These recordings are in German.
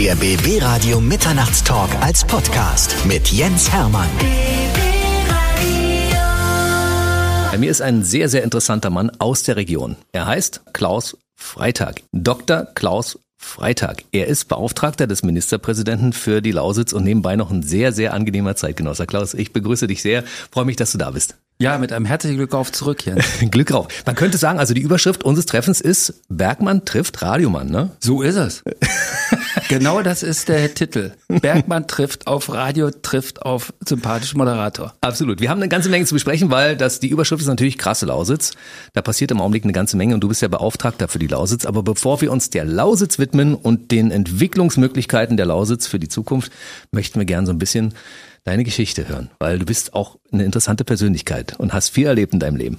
Der BB Radio Mitternachtstalk als Podcast mit Jens Hermann. Bei mir ist ein sehr, sehr interessanter Mann aus der Region. Er heißt Klaus Freitag. Dr. Klaus Freitag. Er ist Beauftragter des Ministerpräsidenten für die Lausitz und nebenbei noch ein sehr, sehr angenehmer Zeitgenosser. Klaus, ich begrüße dich sehr. Freue mich, dass du da bist. Ja, mit einem herzlichen Glück auf zurück, Jens. Glück auf. Man könnte sagen, also die Überschrift unseres Treffens ist Bergmann trifft Radiomann, ne? So ist es. genau das ist der Titel. Bergmann trifft auf Radio, trifft auf sympathischen Moderator. Absolut. Wir haben eine ganze Menge zu besprechen, weil das die Überschrift ist natürlich krasse Lausitz. Da passiert im Augenblick eine ganze Menge und du bist ja Beauftragter für die Lausitz. Aber bevor wir uns der Lausitz widmen und den Entwicklungsmöglichkeiten der Lausitz für die Zukunft, möchten wir gern so ein bisschen deine Geschichte hören, weil du bist auch eine interessante Persönlichkeit und hast viel erlebt in deinem Leben.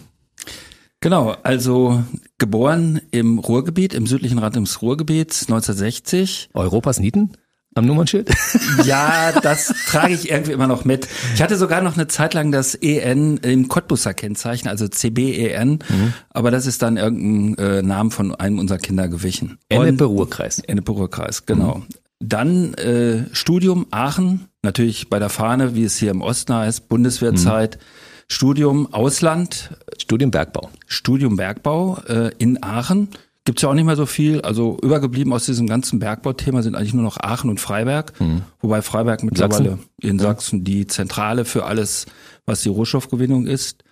Genau, also geboren im Ruhrgebiet, im südlichen Rand des Ruhrgebiets 1960. Europas Nieten? Am Nummernschild? Ja, das trage ich irgendwie immer noch mit. Ich hatte sogar noch eine Zeit lang das EN im Cottbusser Kennzeichen, also CBEN, mhm. aber das ist dann irgendein äh, Name von einem unserer Kinder gewichen. Ennepe-Ruhrkreis. Ennepe-Ruhrkreis, genau. Mhm. Dann äh, Studium Aachen, natürlich bei der Fahne, wie es hier im Osten heißt, Bundeswehrzeit. Mhm. Studium Ausland. Studium Bergbau. Studium Bergbau äh, in Aachen. Gibt's ja auch nicht mehr so viel. Also übergeblieben aus diesem ganzen Bergbauthema sind eigentlich nur noch Aachen und Freiberg. Mhm. Wobei Freiberg mittlerweile Sachsen? in Sachsen die Zentrale für alles, was die Rohstoffgewinnung ist.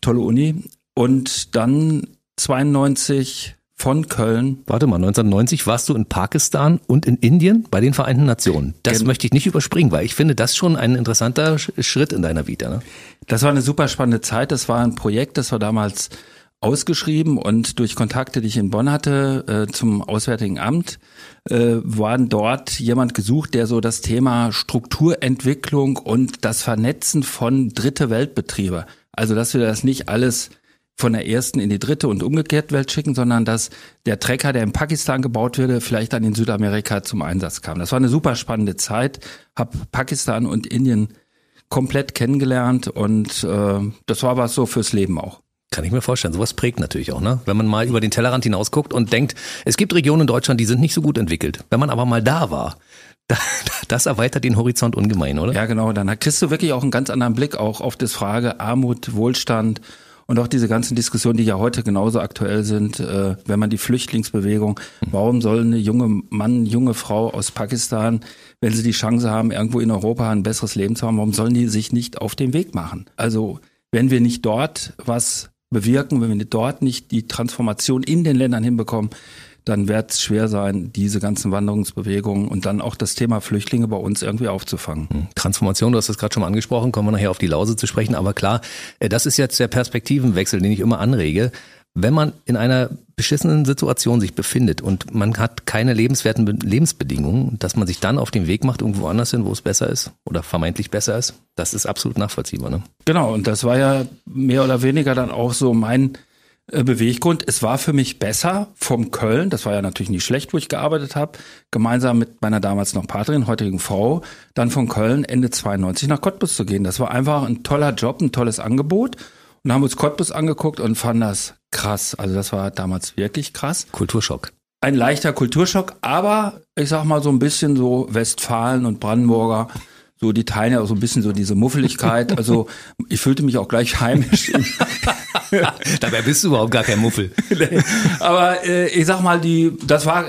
Tolle Uni. Und dann 92 von Köln. Warte mal, 1990 warst du in Pakistan und in Indien bei den Vereinten Nationen. Das Gen möchte ich nicht überspringen, weil ich finde das schon ein interessanter Schritt in deiner Vita. Ne? Das war eine super spannende Zeit. Das war ein Projekt, das war damals ausgeschrieben und durch Kontakte, die ich in Bonn hatte äh, zum Auswärtigen Amt, äh, waren dort jemand gesucht, der so das Thema Strukturentwicklung und das Vernetzen von dritte Weltbetriebe, also dass wir das nicht alles von der ersten in die dritte und umgekehrt Welt schicken, sondern dass der Trecker, der in Pakistan gebaut würde, vielleicht dann in Südamerika zum Einsatz kam. Das war eine super spannende Zeit, habe Pakistan und Indien komplett kennengelernt und äh, das war was so fürs Leben auch. Kann ich mir vorstellen. Sowas prägt natürlich auch, ne? Wenn man mal über den Tellerrand hinausguckt und denkt, es gibt Regionen in Deutschland, die sind nicht so gut entwickelt. Wenn man aber mal da war, das erweitert den Horizont ungemein, oder? Ja, genau. Dann kriegst du wirklich auch einen ganz anderen Blick auch auf das Frage Armut, Wohlstand und auch diese ganzen Diskussionen, die ja heute genauso aktuell sind, äh, wenn man die Flüchtlingsbewegung, warum soll eine junge Mann, junge Frau aus Pakistan, wenn sie die Chance haben, irgendwo in Europa ein besseres Leben zu haben, warum sollen die sich nicht auf den Weg machen? Also wenn wir nicht dort was bewirken, wenn wir dort nicht die Transformation in den Ländern hinbekommen, dann wird es schwer sein, diese ganzen Wanderungsbewegungen und dann auch das Thema Flüchtlinge bei uns irgendwie aufzufangen. Hm. Transformation, du hast das gerade schon mal angesprochen, kommen wir nachher auf die Lause zu sprechen, aber klar, äh, das ist jetzt der Perspektivenwechsel, den ich immer anrege. Wenn man in einer beschissenen Situation sich befindet und man hat keine lebenswerten Lebensbedingungen, dass man sich dann auf den Weg macht, irgendwo anders hin, wo es besser ist oder vermeintlich besser ist, das ist absolut nachvollziehbar. Ne? Genau, und das war ja mehr oder weniger dann auch so mein Beweggrund. Es war für mich besser vom Köln, das war ja natürlich nicht schlecht, wo ich gearbeitet habe, gemeinsam mit meiner damals noch Partnerin, heutigen Frau, dann von Köln Ende 92 nach Cottbus zu gehen. Das war einfach ein toller Job, ein tolles Angebot. Und haben uns Cottbus angeguckt und fanden das krass. Also das war damals wirklich krass. Kulturschock. Ein leichter Kulturschock, aber ich sag mal so ein bisschen so Westfalen und Brandenburger so die teilen ja auch so ein bisschen so diese Muffeligkeit. Also ich fühlte mich auch gleich heimisch. Dabei bist du überhaupt gar kein Muffel. Aber äh, ich sag mal, die, das war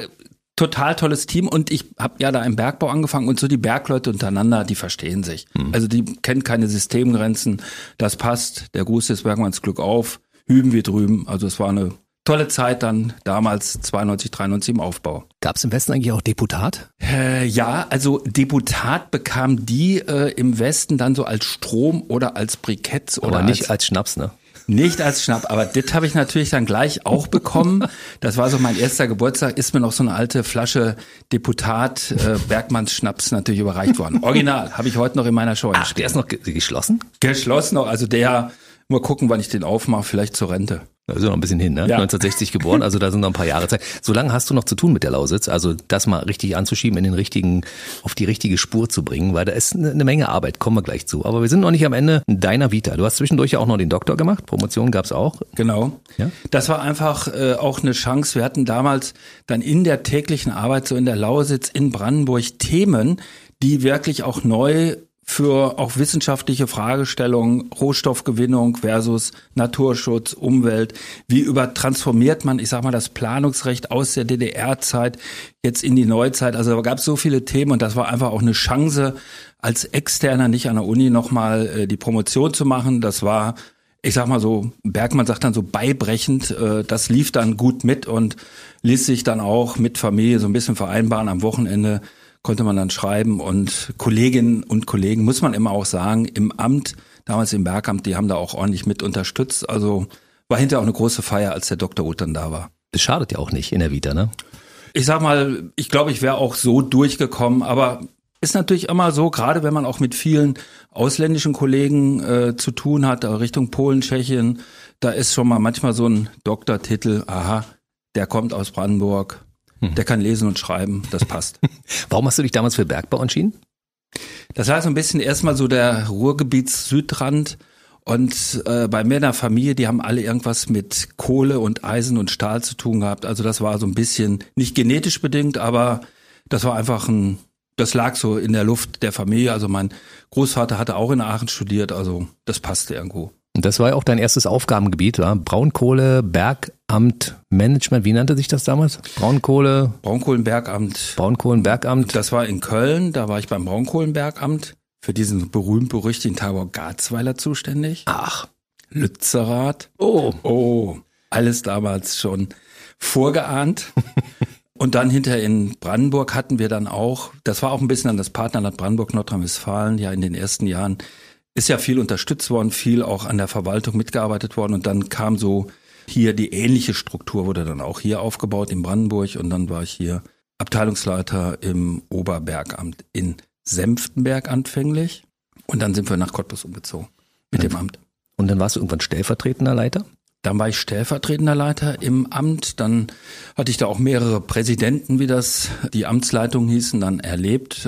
total tolles Team und ich habe ja da im Bergbau angefangen und so die Bergleute untereinander, die verstehen sich. Hm. Also die kennen keine Systemgrenzen. Das passt. Der Gruß des Bergmanns Glück auf. Hüben wir drüben. Also es war eine tolle Zeit dann damals 92, 93 im Aufbau. Gab es im Westen eigentlich auch Deputat? Äh, ja, also Deputat bekam die äh, im Westen dann so als Strom oder als Briketts oder Aber nicht als, als Schnaps, ne? Nicht als Schnapp, aber das habe ich natürlich dann gleich auch bekommen. Das war so mein erster Geburtstag, ist mir noch so eine alte Flasche Deputat äh, Bergmanns Schnaps natürlich überreicht worden. Original, habe ich heute noch in meiner Show Ach, der ist noch geschlossen? Geschlossen noch, also der Mal gucken, wann ich den aufmache, vielleicht zur Rente. Also noch ein bisschen hin, ne? Ja. 1960 geboren, also da sind noch ein paar Jahre Zeit. So lange hast du noch zu tun mit der Lausitz, also das mal richtig anzuschieben, in den richtigen, auf die richtige Spur zu bringen, weil da ist eine Menge Arbeit, kommen wir gleich zu. Aber wir sind noch nicht am Ende deiner Vita. Du hast zwischendurch ja auch noch den Doktor gemacht, Promotion gab's auch. Genau. Ja? Das war einfach äh, auch eine Chance. Wir hatten damals dann in der täglichen Arbeit so in der Lausitz in Brandenburg Themen, die wirklich auch neu für auch wissenschaftliche Fragestellungen, Rohstoffgewinnung versus Naturschutz, Umwelt. Wie übertransformiert man, ich sag mal, das Planungsrecht aus der DDR-Zeit jetzt in die Neuzeit? Also da gab es so viele Themen und das war einfach auch eine Chance, als Externer nicht an der Uni nochmal äh, die Promotion zu machen. Das war, ich sag mal so, Bergmann sagt dann so beibrechend, äh, das lief dann gut mit und ließ sich dann auch mit Familie so ein bisschen vereinbaren am Wochenende konnte man dann schreiben und Kolleginnen und Kollegen, muss man immer auch sagen, im Amt, damals im Bergamt, die haben da auch ordentlich mit unterstützt. Also war hinterher auch eine große Feier, als der Dr. Uth dann da war. Das schadet ja auch nicht in der Vita, ne? Ich sag mal, ich glaube, ich wäre auch so durchgekommen, aber ist natürlich immer so, gerade wenn man auch mit vielen ausländischen Kollegen äh, zu tun hat, Richtung Polen, Tschechien, da ist schon mal manchmal so ein Doktortitel, aha, der kommt aus Brandenburg, Mhm. Der kann lesen und schreiben, das passt. Warum hast du dich damals für Bergbau entschieden? Das war so ein bisschen erstmal so der Ruhrgebiets-Südrand. Und äh, bei mir in der Familie, die haben alle irgendwas mit Kohle und Eisen und Stahl zu tun gehabt. Also das war so ein bisschen nicht genetisch bedingt, aber das war einfach ein, das lag so in der Luft der Familie. Also mein Großvater hatte auch in Aachen studiert, also das passte irgendwo. Das war ja auch dein erstes Aufgabengebiet, war Braunkohle, Bergamt, Management, wie nannte sich das damals? Braunkohle? Braunkohlenbergamt. Braunkohlenbergamt. Das war in Köln, da war ich beim Braunkohlenbergamt für diesen berühmt-berüchtigten Tagebau Garzweiler zuständig. Ach. Lützerath. Oh. Oh. Alles damals schon vorgeahnt. Und dann hinter in Brandenburg hatten wir dann auch, das war auch ein bisschen an das Partnerland Brandenburg, Nordrhein-Westfalen, ja in den ersten Jahren ist ja viel unterstützt worden, viel auch an der Verwaltung mitgearbeitet worden und dann kam so hier die ähnliche Struktur wurde dann auch hier aufgebaut in Brandenburg und dann war ich hier Abteilungsleiter im Oberbergamt in Senftenberg anfänglich und dann sind wir nach Cottbus umgezogen mit dem Amt. Und dann warst du irgendwann stellvertretender Leiter? Dann war ich stellvertretender Leiter im Amt. Dann hatte ich da auch mehrere Präsidenten, wie das die Amtsleitung hießen, dann erlebt.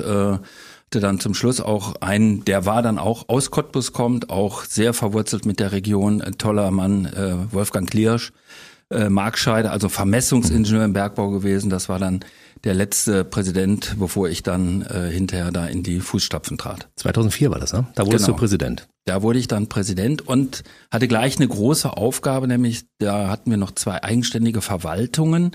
Äh, hatte dann zum Schluss auch einen, der war dann auch aus Cottbus kommt, auch sehr verwurzelt mit der Region, ein toller Mann, äh, Wolfgang Kliersch, äh, Markscheide, also Vermessungsingenieur im Bergbau gewesen. Das war dann der letzte Präsident, bevor ich dann äh, hinterher da in die Fußstapfen trat. 2004 war das, ne? Da wurdest genau. du Präsident. Da wurde ich dann Präsident und hatte gleich eine große Aufgabe, nämlich da hatten wir noch zwei eigenständige Verwaltungen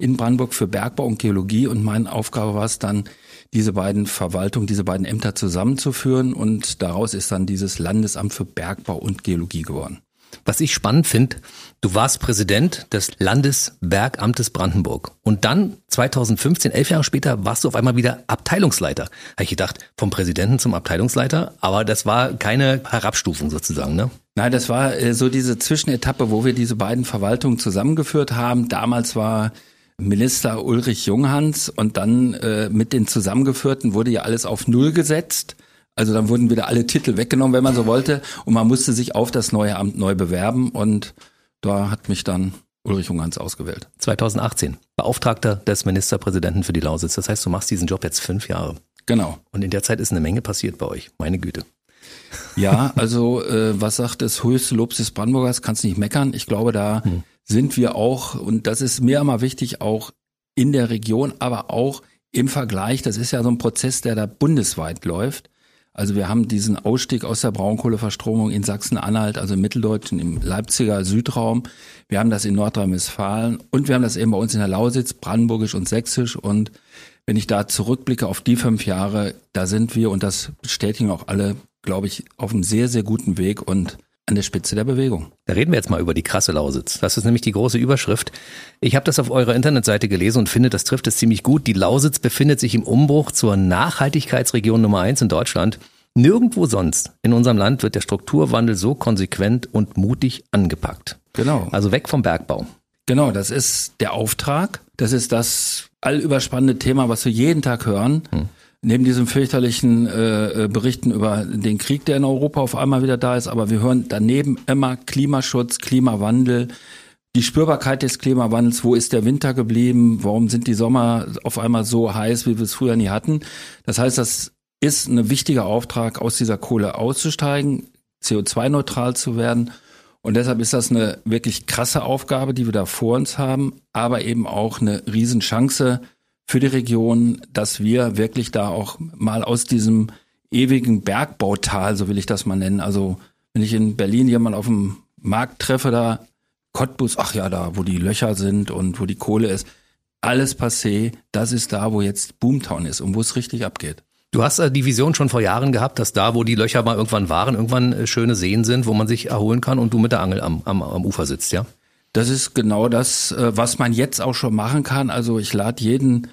in Brandenburg für Bergbau und Geologie und meine Aufgabe war es dann, diese beiden Verwaltungen, diese beiden Ämter zusammenzuführen und daraus ist dann dieses Landesamt für Bergbau und Geologie geworden. Was ich spannend finde, du warst Präsident des Landesbergamtes Brandenburg und dann 2015, elf Jahre später, warst du auf einmal wieder Abteilungsleiter. Habe ich gedacht, vom Präsidenten zum Abteilungsleiter, aber das war keine Herabstufung sozusagen, ne? Nein, das war äh, so diese Zwischenetappe, wo wir diese beiden Verwaltungen zusammengeführt haben. Damals war Minister Ulrich Junghans und dann äh, mit den Zusammengeführten wurde ja alles auf Null gesetzt. Also dann wurden wieder alle Titel weggenommen, wenn man so wollte. Und man musste sich auf das neue Amt neu bewerben. Und da hat mich dann Ulrich Junghans ausgewählt. 2018. Beauftragter des Ministerpräsidenten für die Lausitz. Das heißt, du machst diesen Job jetzt fünf Jahre. Genau. Und in der Zeit ist eine Menge passiert bei euch. Meine Güte. Ja, also äh, was sagt das höchste Lob des Brandenburgers? Kannst nicht meckern. Ich glaube, da hm sind wir auch, und das ist mir immer wichtig, auch in der Region, aber auch im Vergleich, das ist ja so ein Prozess, der da bundesweit läuft. Also wir haben diesen Ausstieg aus der Braunkohleverstromung in Sachsen-Anhalt, also im Mitteldeutschen, im Leipziger Südraum. Wir haben das in Nordrhein-Westfalen und wir haben das eben bei uns in der Lausitz, Brandenburgisch und Sächsisch. Und wenn ich da zurückblicke auf die fünf Jahre, da sind wir, und das bestätigen auch alle, glaube ich, auf einem sehr, sehr guten Weg. Und an der Spitze der Bewegung. Da reden wir jetzt mal über die krasse Lausitz. Das ist nämlich die große Überschrift. Ich habe das auf eurer Internetseite gelesen und finde, das trifft es ziemlich gut. Die Lausitz befindet sich im Umbruch zur Nachhaltigkeitsregion Nummer eins in Deutschland. Nirgendwo sonst in unserem Land wird der Strukturwandel so konsequent und mutig angepackt. Genau. Also weg vom Bergbau. Genau, das ist der Auftrag. Das ist das allüberspannende Thema, was wir jeden Tag hören. Hm. Neben diesen fürchterlichen äh, äh, Berichten über den Krieg, der in Europa auf einmal wieder da ist, aber wir hören daneben immer Klimaschutz, Klimawandel, die Spürbarkeit des Klimawandels, wo ist der Winter geblieben, warum sind die Sommer auf einmal so heiß, wie wir es früher nie hatten. Das heißt, das ist ein wichtiger Auftrag, aus dieser Kohle auszusteigen, CO2-neutral zu werden. Und deshalb ist das eine wirklich krasse Aufgabe, die wir da vor uns haben, aber eben auch eine Riesenchance, für die Region, dass wir wirklich da auch mal aus diesem ewigen Bergbautal, so will ich das mal nennen, also wenn ich in Berlin jemanden auf dem Markt treffe, da Cottbus, ach ja, da, wo die Löcher sind und wo die Kohle ist, alles passé, das ist da, wo jetzt Boomtown ist und wo es richtig abgeht. Du hast äh, die Vision schon vor Jahren gehabt, dass da, wo die Löcher mal irgendwann waren, irgendwann äh, schöne Seen sind, wo man sich erholen kann und du mit der Angel am, am, am Ufer sitzt, ja? Das ist genau das, äh, was man jetzt auch schon machen kann. Also ich lade jeden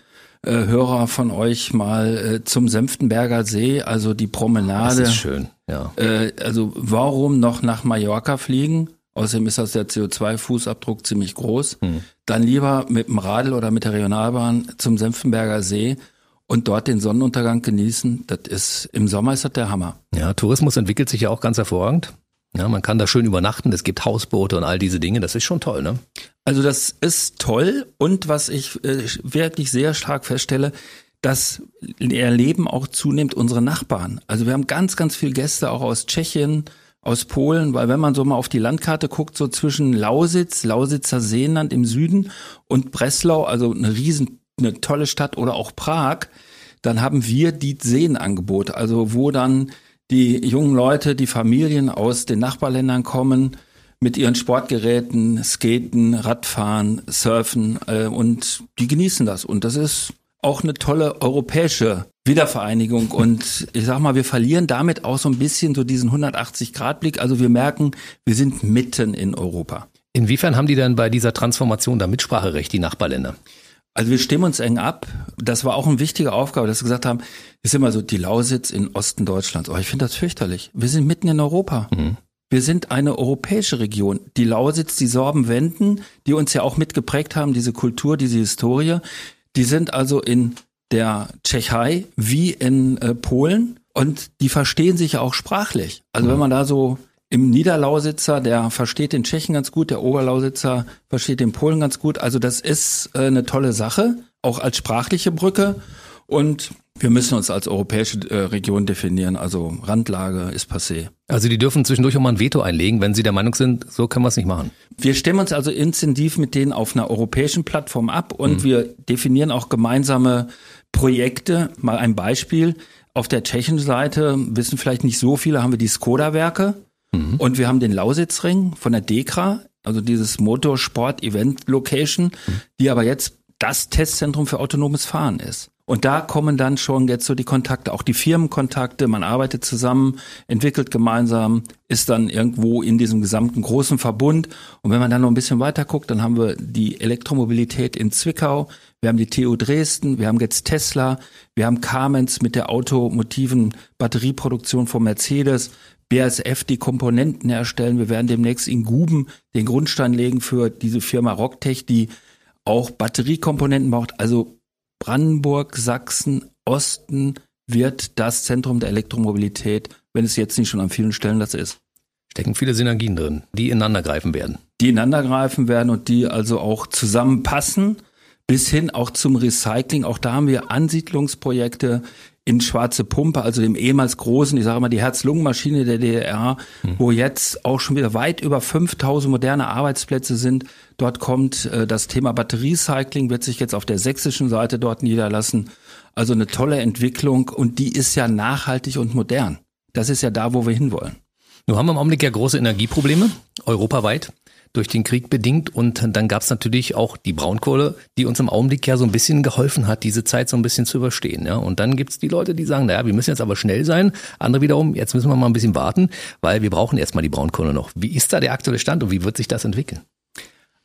äh, Hörer von euch mal äh, zum Senftenberger See, also die Promenade. Das ist schön, ja. Äh, also warum noch nach Mallorca fliegen? Außerdem ist das der CO2-Fußabdruck ziemlich groß. Hm. Dann lieber mit dem Radl oder mit der Regionalbahn zum Senftenberger See und dort den Sonnenuntergang genießen. Das ist im Sommer ist das der Hammer. Ja, Tourismus entwickelt sich ja auch ganz hervorragend. Ja, man kann da schön übernachten, es gibt Hausboote und all diese Dinge, das ist schon toll, ne? Also das ist toll und was ich äh, wirklich sehr stark feststelle, das erleben auch zunehmend unsere Nachbarn. Also wir haben ganz, ganz viele Gäste auch aus Tschechien, aus Polen, weil wenn man so mal auf die Landkarte guckt, so zwischen Lausitz, Lausitzer Seenland im Süden und Breslau, also eine riesen, eine tolle Stadt oder auch Prag, dann haben wir die Seenangebote, also wo dann die jungen Leute, die Familien aus den Nachbarländern kommen, mit ihren Sportgeräten, Skaten, Radfahren, Surfen äh, und die genießen das. Und das ist auch eine tolle europäische Wiedervereinigung. Und ich sag mal, wir verlieren damit auch so ein bisschen so diesen 180-Grad-Blick. Also wir merken, wir sind mitten in Europa. Inwiefern haben die denn bei dieser Transformation da Mitspracherecht, die Nachbarländer? Also wir stimmen uns eng ab. Das war auch eine wichtige Aufgabe, dass wir gesagt haben, ist immer so die Lausitz in Osten Deutschlands. Oh, ich finde das fürchterlich. Wir sind mitten in Europa. Mhm. Wir sind eine europäische Region. Die Lausitz, die Sorbenwenden, die uns ja auch mitgeprägt haben, diese Kultur, diese Historie, die sind also in der Tschechei wie in äh, Polen und die verstehen sich ja auch sprachlich. Also mhm. wenn man da so im Niederlausitzer, der versteht den Tschechen ganz gut, der Oberlausitzer versteht den Polen ganz gut. Also das ist äh, eine tolle Sache, auch als sprachliche Brücke. Und wir müssen uns als europäische äh, Region definieren. Also Randlage ist passé. Also die dürfen zwischendurch auch mal ein Veto einlegen, wenn sie der Meinung sind, so können wir es nicht machen. Wir stimmen uns also intensiv mit denen auf einer europäischen Plattform ab und mhm. wir definieren auch gemeinsame Projekte. Mal ein Beispiel. Auf der tschechischen Seite wissen vielleicht nicht so viele, haben wir die Skoda-Werke. Mhm. Und wir haben den Lausitzring von der DEKRA, also dieses Motorsport-Event-Location, mhm. die aber jetzt das Testzentrum für autonomes Fahren ist. Und da kommen dann schon jetzt so die Kontakte, auch die Firmenkontakte, man arbeitet zusammen, entwickelt gemeinsam, ist dann irgendwo in diesem gesamten großen Verbund. Und wenn man dann noch ein bisschen weiter guckt, dann haben wir die Elektromobilität in Zwickau, wir haben die TU Dresden, wir haben jetzt Tesla, wir haben Carmens mit der automotiven Batterieproduktion von Mercedes, BASF die Komponenten herstellen. Wir werden demnächst in Guben den Grundstein legen für diese Firma Rocktech, die auch Batteriekomponenten braucht. Also Brandenburg, Sachsen, Osten wird das Zentrum der Elektromobilität, wenn es jetzt nicht schon an vielen Stellen das ist. Stecken viele Synergien drin, die ineinander greifen werden. Die ineinander greifen werden und die also auch zusammenpassen, bis hin auch zum Recycling. Auch da haben wir Ansiedlungsprojekte in Schwarze Pumpe, also dem ehemals großen, ich sage mal, die Herz-Lungen-Maschine der DDR, mhm. wo jetzt auch schon wieder weit über 5000 moderne Arbeitsplätze sind. Dort kommt äh, das Thema Batteriecycling, wird sich jetzt auf der sächsischen Seite dort niederlassen. Also eine tolle Entwicklung und die ist ja nachhaltig und modern. Das ist ja da, wo wir hinwollen. Nun haben wir im Augenblick ja große Energieprobleme, europaweit durch den Krieg bedingt. Und dann gab es natürlich auch die Braunkohle, die uns im Augenblick ja so ein bisschen geholfen hat, diese Zeit so ein bisschen zu überstehen. Ja? Und dann gibt's die Leute, die sagen, naja, wir müssen jetzt aber schnell sein. Andere wiederum, jetzt müssen wir mal ein bisschen warten, weil wir brauchen erstmal die Braunkohle noch. Wie ist da der aktuelle Stand und wie wird sich das entwickeln?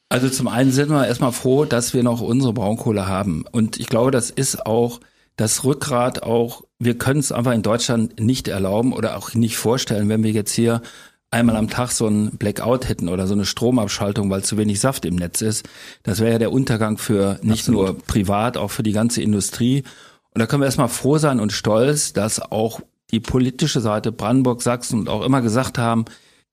Also zum einen sind wir erstmal froh, dass wir noch unsere Braunkohle haben. Und ich glaube, das ist auch das Rückgrat auch, wir können es einfach in Deutschland nicht erlauben oder auch nicht vorstellen, wenn wir jetzt hier einmal am Tag so ein Blackout hätten oder so eine Stromabschaltung, weil zu wenig Saft im Netz ist, das wäre ja der Untergang für nicht Absolut. nur privat, auch für die ganze Industrie. Und da können wir erstmal froh sein und stolz, dass auch die politische Seite Brandenburg, Sachsen und auch immer gesagt haben,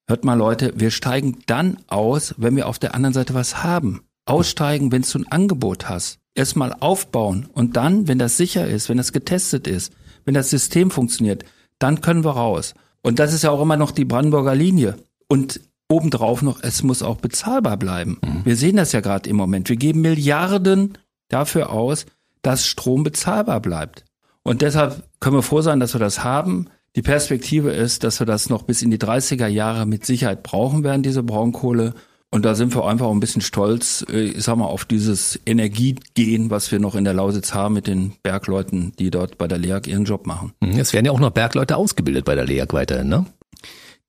hört mal Leute, wir steigen dann aus, wenn wir auf der anderen Seite was haben. Aussteigen, wenn du ein Angebot hast. Erstmal aufbauen und dann, wenn das sicher ist, wenn das getestet ist, wenn das System funktioniert, dann können wir raus. Und das ist ja auch immer noch die Brandenburger Linie. Und obendrauf noch, es muss auch bezahlbar bleiben. Mhm. Wir sehen das ja gerade im Moment. Wir geben Milliarden dafür aus, dass Strom bezahlbar bleibt. Und deshalb können wir froh sein, dass wir das haben. Die Perspektive ist, dass wir das noch bis in die 30er Jahre mit Sicherheit brauchen werden, diese Braunkohle. Und da sind wir einfach ein bisschen stolz, äh, ich sag mal, auf dieses Energiegehen, was wir noch in der Lausitz haben mit den Bergleuten, die dort bei der LEAG ihren Job machen. Mhm, es werden ja auch noch Bergleute ausgebildet bei der LEAG weiterhin, ne?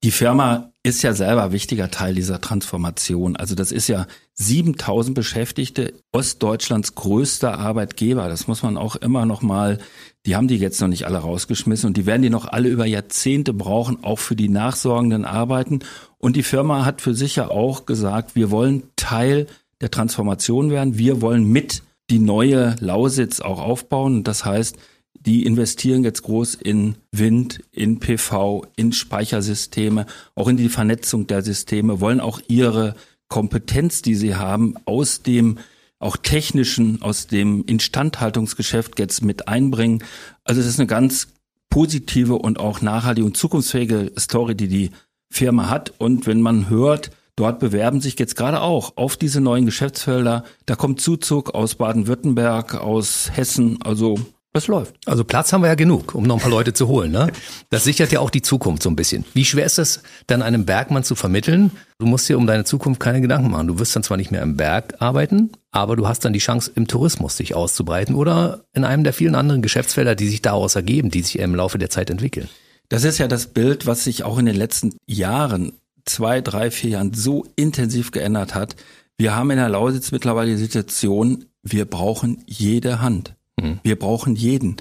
Die Firma ist ja selber wichtiger Teil dieser Transformation. Also das ist ja 7000 Beschäftigte, Ostdeutschlands größter Arbeitgeber. Das muss man auch immer noch mal, die haben die jetzt noch nicht alle rausgeschmissen und die werden die noch alle über Jahrzehnte brauchen, auch für die nachsorgenden Arbeiten. Und die Firma hat für sich ja auch gesagt, wir wollen Teil der Transformation werden. Wir wollen mit die neue Lausitz auch aufbauen. Das heißt, die investieren jetzt groß in Wind, in PV, in Speichersysteme, auch in die Vernetzung der Systeme, wollen auch ihre Kompetenz, die sie haben, aus dem auch technischen, aus dem Instandhaltungsgeschäft jetzt mit einbringen. Also es ist eine ganz positive und auch nachhaltige und zukunftsfähige Story, die die Firma hat. Und wenn man hört, dort bewerben sich jetzt gerade auch auf diese neuen Geschäftsfelder, da kommt Zuzug aus Baden-Württemberg, aus Hessen, also es läuft. Also Platz haben wir ja genug, um noch ein paar Leute zu holen. Ne? Das sichert ja auch die Zukunft so ein bisschen. Wie schwer ist es dann einem Bergmann zu vermitteln? Du musst dir um deine Zukunft keine Gedanken machen. Du wirst dann zwar nicht mehr im Berg arbeiten, aber du hast dann die Chance, im Tourismus sich auszubreiten oder in einem der vielen anderen Geschäftsfelder, die sich daraus ergeben, die sich im Laufe der Zeit entwickeln. Das ist ja das Bild, was sich auch in den letzten Jahren, zwei, drei, vier Jahren so intensiv geändert hat. Wir haben in der Lausitz mittlerweile die Situation, wir brauchen jede Hand. Mhm. Wir brauchen jeden.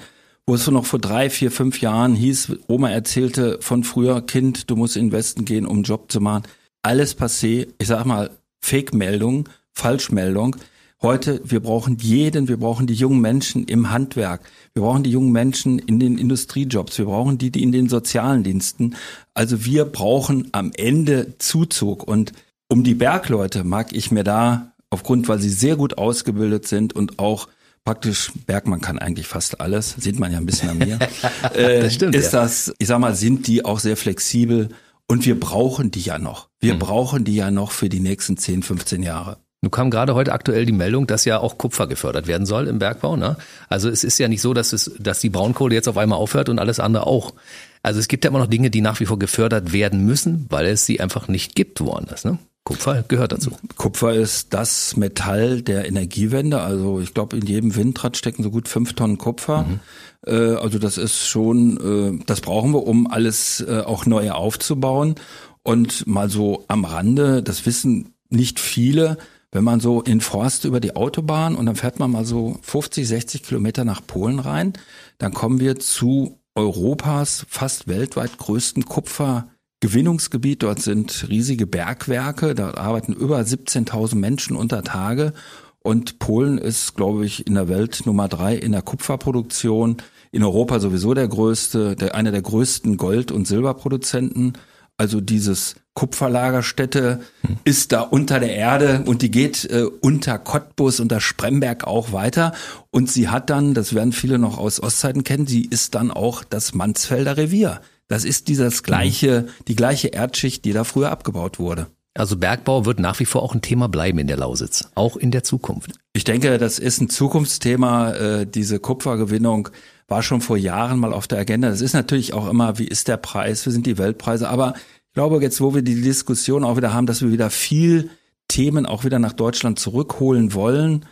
Wo es noch vor drei, vier, fünf Jahren hieß, Oma erzählte von früher, Kind, du musst in den Westen gehen, um einen Job zu machen. Alles passé, ich sag mal, Fake-Meldung, Falschmeldung. Heute, wir brauchen jeden, wir brauchen die jungen Menschen im Handwerk, wir brauchen die jungen Menschen in den Industriejobs, wir brauchen die, die in den sozialen Diensten. Also wir brauchen am Ende Zuzug und um die Bergleute mag ich mir da aufgrund, weil sie sehr gut ausgebildet sind und auch praktisch, Bergmann kann eigentlich fast alles, sieht man ja ein bisschen an mir. äh, das stimmt, ist ja. das, ich sag mal, sind die auch sehr flexibel und wir brauchen die ja noch. Wir mhm. brauchen die ja noch für die nächsten 10, 15 Jahre. Nun kam gerade heute aktuell die Meldung, dass ja auch Kupfer gefördert werden soll im Bergbau. Ne? Also es ist ja nicht so, dass es, dass die Braunkohle jetzt auf einmal aufhört und alles andere auch. Also es gibt ja immer noch Dinge, die nach wie vor gefördert werden müssen, weil es sie einfach nicht gibt woanders. Ne? Kupfer gehört dazu. Kupfer ist das Metall der Energiewende. Also ich glaube, in jedem Windrad stecken so gut fünf Tonnen Kupfer. Mhm. Äh, also das ist schon, äh, das brauchen wir, um alles äh, auch neu aufzubauen. Und mal so am Rande, das wissen nicht viele, wenn man so in Forst über die Autobahn und dann fährt man mal so 50, 60 Kilometer nach Polen rein, dann kommen wir zu Europas fast weltweit größten Kupfer Gewinnungsgebiet. Dort sind riesige Bergwerke. Da arbeiten über 17.000 Menschen unter Tage. Und Polen ist, glaube ich, in der Welt Nummer drei in der Kupferproduktion. In Europa sowieso der größte, der, einer der größten Gold- und Silberproduzenten. Also dieses Kupferlagerstätte hm. ist da unter der Erde und die geht äh, unter Cottbus, unter Spremberg auch weiter. Und sie hat dann, das werden viele noch aus Ostzeiten kennen, sie ist dann auch das Mansfelder Revier. Das ist dieses gleiche, die gleiche Erdschicht, die da früher abgebaut wurde. Also Bergbau wird nach wie vor auch ein Thema bleiben in der Lausitz, auch in der Zukunft. Ich denke, das ist ein Zukunftsthema. Äh, diese Kupfergewinnung war schon vor Jahren mal auf der Agenda. Das ist natürlich auch immer, wie ist der Preis, wie sind die Weltpreise. Aber ich glaube, jetzt, wo wir die Diskussion auch wieder haben, dass wir wieder viel Themen auch wieder nach Deutschland zurückholen wollen,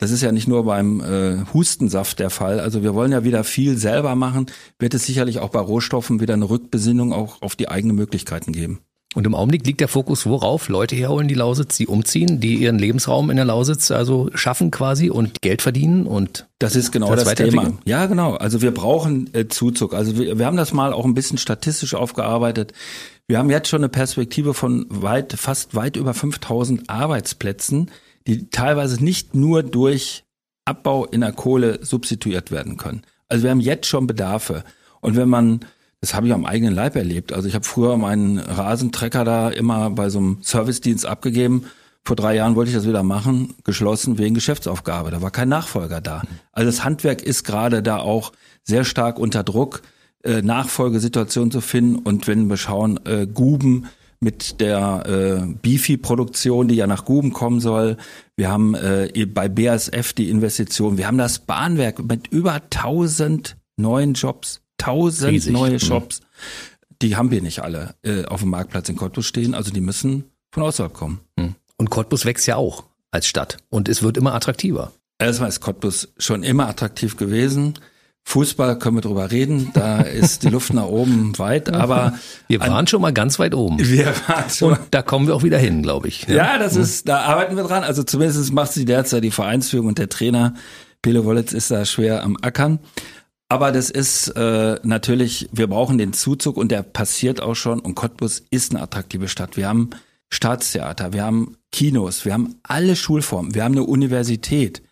das ist ja nicht nur beim äh, Hustensaft der Fall. Also wir wollen ja wieder viel selber machen. Wird es sicherlich auch bei Rohstoffen wieder eine Rückbesinnung auch auf die eigenen Möglichkeiten geben. Und im Augenblick liegt der Fokus worauf? Leute herholen die Lausitz, die umziehen, die ihren Lebensraum in der Lausitz also schaffen quasi und Geld verdienen und das ist genau das, das Thema. Ja, genau. Also wir brauchen äh, Zuzug. Also wir, wir haben das mal auch ein bisschen statistisch aufgearbeitet. Wir haben jetzt schon eine Perspektive von weit, fast weit über 5000 Arbeitsplätzen, die teilweise nicht nur durch Abbau in der Kohle substituiert werden können. Also wir haben jetzt schon Bedarfe. Und wenn man, das habe ich am eigenen Leib erlebt. Also ich habe früher meinen Rasentrecker da immer bei so einem Servicedienst abgegeben. Vor drei Jahren wollte ich das wieder machen, geschlossen wegen Geschäftsaufgabe. Da war kein Nachfolger da. Also das Handwerk ist gerade da auch sehr stark unter Druck, äh, Nachfolgesituation zu finden. Und wenn wir schauen, äh, Guben mit der äh, Bifi-Produktion, die ja nach Guben kommen soll. Wir haben äh, bei BASF die Investition. Wir haben das Bahnwerk mit über 1000 neuen Jobs, 1000 Riesig. neue Jobs. Die haben wir nicht alle äh, auf dem Marktplatz in Cottbus stehen. Also die müssen von außerhalb kommen. Hm. Und Cottbus wächst ja auch als Stadt und es wird immer attraktiver. Erstmal ist Cottbus schon immer attraktiv gewesen. Fußball können wir drüber reden, da ist die Luft nach oben weit, aber wir waren an, schon mal ganz weit oben. Wir waren schon. Und da kommen wir auch wieder hin, glaube ich. Ja, ja das ist, da arbeiten wir dran. Also zumindest macht sie derzeit die Vereinsführung und der Trainer Pele Wollitz ist da schwer am Ackern. Aber das ist äh, natürlich, wir brauchen den Zuzug und der passiert auch schon. Und Cottbus ist eine attraktive Stadt. Wir haben Staatstheater, wir haben Kinos, wir haben alle Schulformen, wir haben eine Universität.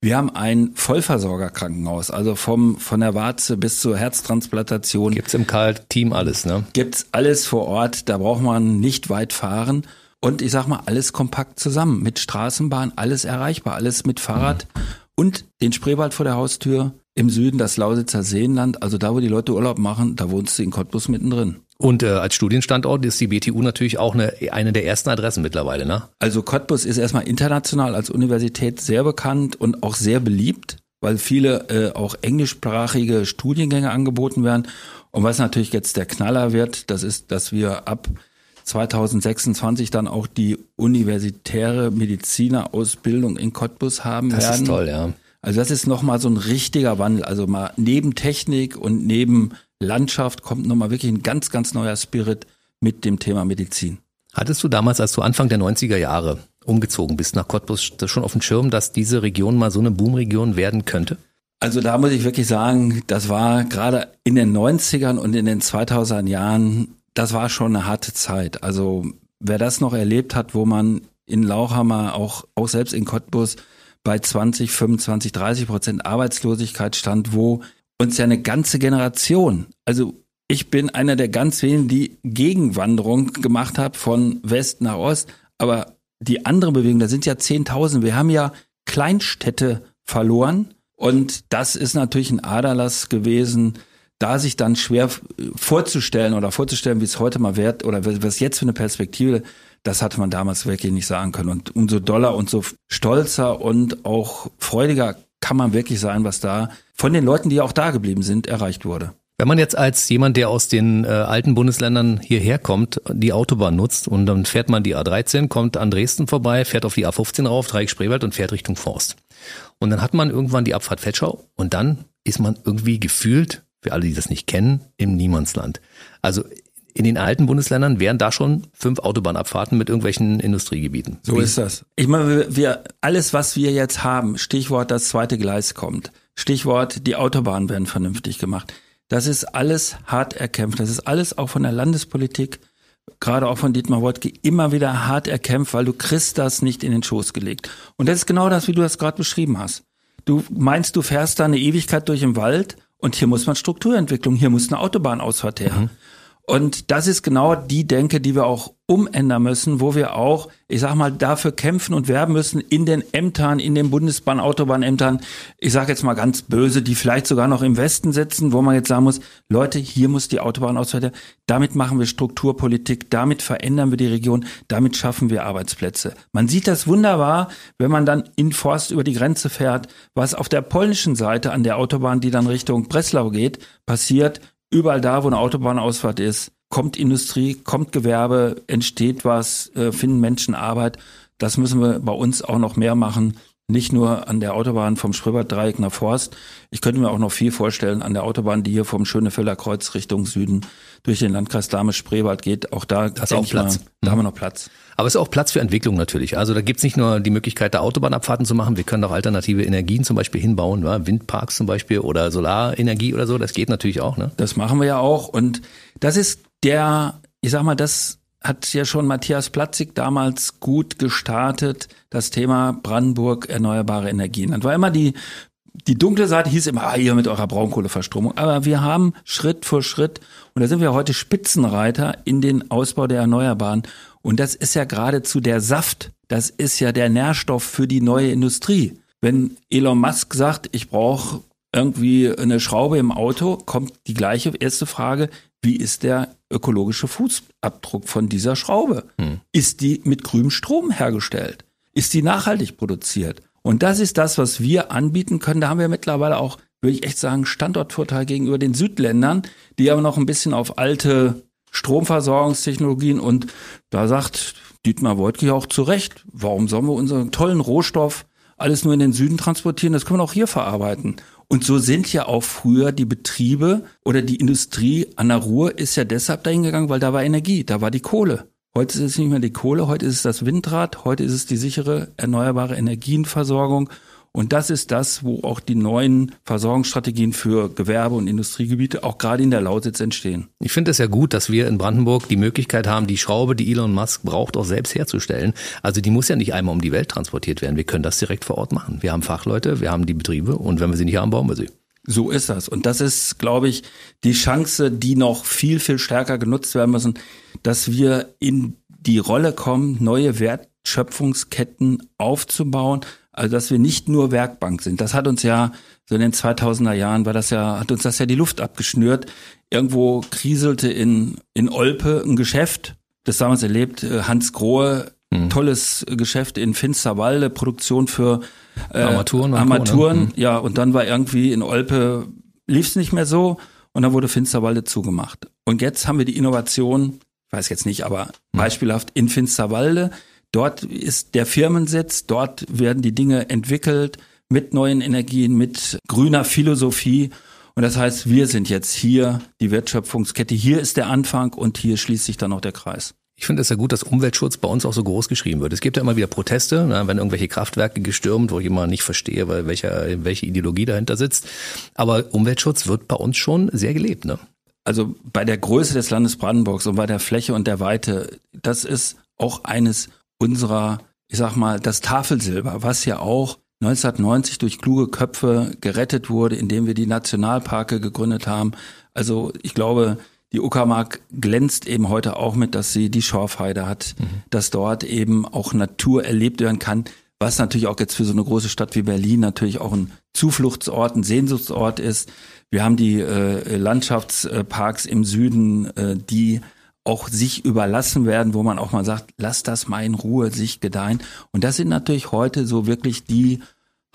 Wir haben ein Vollversorgerkrankenhaus, also vom, von der Warze bis zur Herztransplantation. Gibt's im Karl-Team alles, ne? Gibt's alles vor Ort, da braucht man nicht weit fahren. Und ich sag mal, alles kompakt zusammen, mit Straßenbahn, alles erreichbar, alles mit Fahrrad mhm. und den Spreewald vor der Haustür, im Süden das Lausitzer Seenland, also da, wo die Leute Urlaub machen, da wohnst du in Cottbus mittendrin. Und äh, als Studienstandort ist die BTU natürlich auch eine, eine der ersten Adressen mittlerweile, ne? Also Cottbus ist erstmal international als Universität sehr bekannt und auch sehr beliebt, weil viele äh, auch englischsprachige Studiengänge angeboten werden. Und was natürlich jetzt der Knaller wird, das ist, dass wir ab 2026 dann auch die universitäre Medizinerausbildung in Cottbus haben das werden. Das ist toll, ja. Also das ist nochmal so ein richtiger Wandel. Also mal neben Technik und neben Landschaft kommt nochmal wirklich ein ganz, ganz neuer Spirit mit dem Thema Medizin. Hattest du damals, als du Anfang der 90er Jahre umgezogen bist nach Cottbus, schon auf dem Schirm, dass diese Region mal so eine Boomregion werden könnte? Also da muss ich wirklich sagen, das war gerade in den 90ern und in den 2000er Jahren, das war schon eine harte Zeit. Also wer das noch erlebt hat, wo man in Lauchhammer, auch, auch selbst in Cottbus bei 20, 25, 30 Prozent Arbeitslosigkeit stand, wo uns ja eine ganze Generation, also ich bin einer der ganz wenigen, die Gegenwanderung gemacht hat von West nach Ost, aber die andere Bewegung, da sind ja 10.000. Wir haben ja Kleinstädte verloren und das ist natürlich ein Aderlass gewesen, da sich dann schwer vorzustellen oder vorzustellen, wie es heute mal wird oder was jetzt für eine Perspektive, das hatte man damals wirklich nicht sagen können. Und umso doller und so stolzer und auch freudiger kann man wirklich sein, was da von den Leuten, die auch da geblieben sind, erreicht wurde. Wenn man jetzt als jemand, der aus den äh, alten Bundesländern hierher kommt, die Autobahn nutzt und dann fährt man die A13, kommt an Dresden vorbei, fährt auf die A15 rauf, Dreieck Spreewald und fährt Richtung Forst. Und dann hat man irgendwann die Abfahrt Fettschau und dann ist man irgendwie gefühlt, für alle, die das nicht kennen, im Niemandsland. Also in den alten Bundesländern wären da schon fünf Autobahnabfahrten mit irgendwelchen Industriegebieten. So Wie ist das. Ich meine, wir, alles, was wir jetzt haben, Stichwort das zweite Gleis kommt, Stichwort die Autobahnen werden vernünftig gemacht. Das ist alles hart erkämpft. Das ist alles auch von der Landespolitik, gerade auch von Dietmar Woidke, immer wieder hart erkämpft, weil du kriegst das nicht in den Schoß gelegt. Und das ist genau das, wie du das gerade beschrieben hast. Du meinst, du fährst da eine Ewigkeit durch den Wald und hier muss man Strukturentwicklung, hier muss eine Autobahnausfahrt her. Mhm. Und das ist genau die Denke, die wir auch umändern müssen, wo wir auch, ich sag mal, dafür kämpfen und werben müssen in den Ämtern, in den Bundesbahn, Autobahnämtern, ich sage jetzt mal ganz böse, die vielleicht sogar noch im Westen sitzen, wo man jetzt sagen muss, Leute, hier muss die Autobahn ausweiter, damit machen wir Strukturpolitik, damit verändern wir die Region, damit schaffen wir Arbeitsplätze. Man sieht das wunderbar, wenn man dann in Forst über die Grenze fährt, was auf der polnischen Seite an der Autobahn, die dann Richtung Breslau geht, passiert, Überall da, wo eine Autobahnausfahrt ist, kommt Industrie, kommt Gewerbe, entsteht was, äh, finden Menschen Arbeit. Das müssen wir bei uns auch noch mehr machen. Nicht nur an der Autobahn vom Spröbert-Dreieck nach Forst. Ich könnte mir auch noch viel vorstellen an der Autobahn, die hier vom Schönefelder Kreuz Richtung Süden durch den Landkreis Dahme-Spreewald geht. Auch da, da ist auch Platz. Mal, da haben wir noch Platz. Aber es ist auch Platz für Entwicklung natürlich. Also da gibt's nicht nur die Möglichkeit, da Autobahnabfahrten zu machen. Wir können auch alternative Energien zum Beispiel hinbauen, ja? Windparks zum Beispiel oder Solarenergie oder so. Das geht natürlich auch. Ne? Das machen wir ja auch. Und das ist der, ich sag mal, das hat ja schon Matthias Platzig damals gut gestartet, das Thema Brandenburg erneuerbare Energien. Das war immer die die dunkle Seite hieß immer, ah, ihr mit eurer Braunkohleverstromung. Aber wir haben Schritt für Schritt, und da sind wir heute Spitzenreiter in den Ausbau der Erneuerbaren. Und das ist ja geradezu der Saft. Das ist ja der Nährstoff für die neue Industrie. Wenn Elon Musk sagt, ich brauche irgendwie eine Schraube im Auto, kommt die gleiche erste Frage, wie ist der ökologische Fußabdruck von dieser Schraube? Hm. Ist die mit grünem Strom hergestellt? Ist die nachhaltig produziert? Und das ist das, was wir anbieten können. Da haben wir mittlerweile auch, würde ich echt sagen, Standortvorteil gegenüber den Südländern, die aber noch ein bisschen auf alte Stromversorgungstechnologien und da sagt Dietmar Woidke auch zu Recht, warum sollen wir unseren tollen Rohstoff alles nur in den Süden transportieren? Das können wir auch hier verarbeiten. Und so sind ja auch früher die Betriebe oder die Industrie an der Ruhr ist ja deshalb dahin gegangen, weil da war Energie, da war die Kohle. Heute ist es nicht mehr die Kohle, heute ist es das Windrad, heute ist es die sichere erneuerbare Energienversorgung und das ist das, wo auch die neuen Versorgungsstrategien für Gewerbe- und Industriegebiete auch gerade in der Lausitz entstehen. Ich finde es ja gut, dass wir in Brandenburg die Möglichkeit haben, die Schraube, die Elon Musk braucht, auch selbst herzustellen. Also die muss ja nicht einmal um die Welt transportiert werden. Wir können das direkt vor Ort machen. Wir haben Fachleute, wir haben die Betriebe und wenn wir sie nicht haben, bauen wir sie. So ist das. Und das ist, glaube ich, die Chance, die noch viel, viel stärker genutzt werden müssen, dass wir in die Rolle kommen, neue Wertschöpfungsketten aufzubauen, also, dass wir nicht nur Werkbank sind. Das hat uns ja, so in den 2000er Jahren war das ja, hat uns das ja die Luft abgeschnürt. Irgendwo kriselte in, in Olpe ein Geschäft. Das damals erlebt, äh, Hans Grohe, mhm. tolles Geschäft in Finsterwalde, Produktion für äh, Armaturen. Und Armaturen, ne? ja, und dann war irgendwie in Olpe, lief es nicht mehr so und dann wurde Finsterwalde zugemacht. Und jetzt haben wir die Innovation, weiß jetzt nicht, aber mhm. beispielhaft in Finsterwalde, Dort ist der Firmensitz, dort werden die Dinge entwickelt mit neuen Energien, mit grüner Philosophie. Und das heißt, wir sind jetzt hier die Wertschöpfungskette. Hier ist der Anfang und hier schließt sich dann auch der Kreis. Ich finde es ja gut, dass Umweltschutz bei uns auch so groß geschrieben wird. Es gibt ja immer wieder Proteste, ne, wenn irgendwelche Kraftwerke gestürmt, wo ich immer nicht verstehe, weil welche, welche Ideologie dahinter sitzt. Aber Umweltschutz wird bei uns schon sehr gelebt. Ne? Also bei der Größe des Landes Brandenburgs und bei der Fläche und der Weite, das ist auch eines unserer, ich sag mal, das Tafelsilber, was ja auch 1990 durch kluge Köpfe gerettet wurde, indem wir die Nationalparke gegründet haben. Also ich glaube, die Uckermark glänzt eben heute auch mit, dass sie die Schorfheide hat, mhm. dass dort eben auch Natur erlebt werden kann, was natürlich auch jetzt für so eine große Stadt wie Berlin natürlich auch ein Zufluchtsort, ein Sehnsuchtsort ist. Wir haben die äh, Landschaftsparks im Süden, äh, die auch sich überlassen werden, wo man auch mal sagt, lass das mal in Ruhe sich gedeihen. Und das sind natürlich heute so wirklich die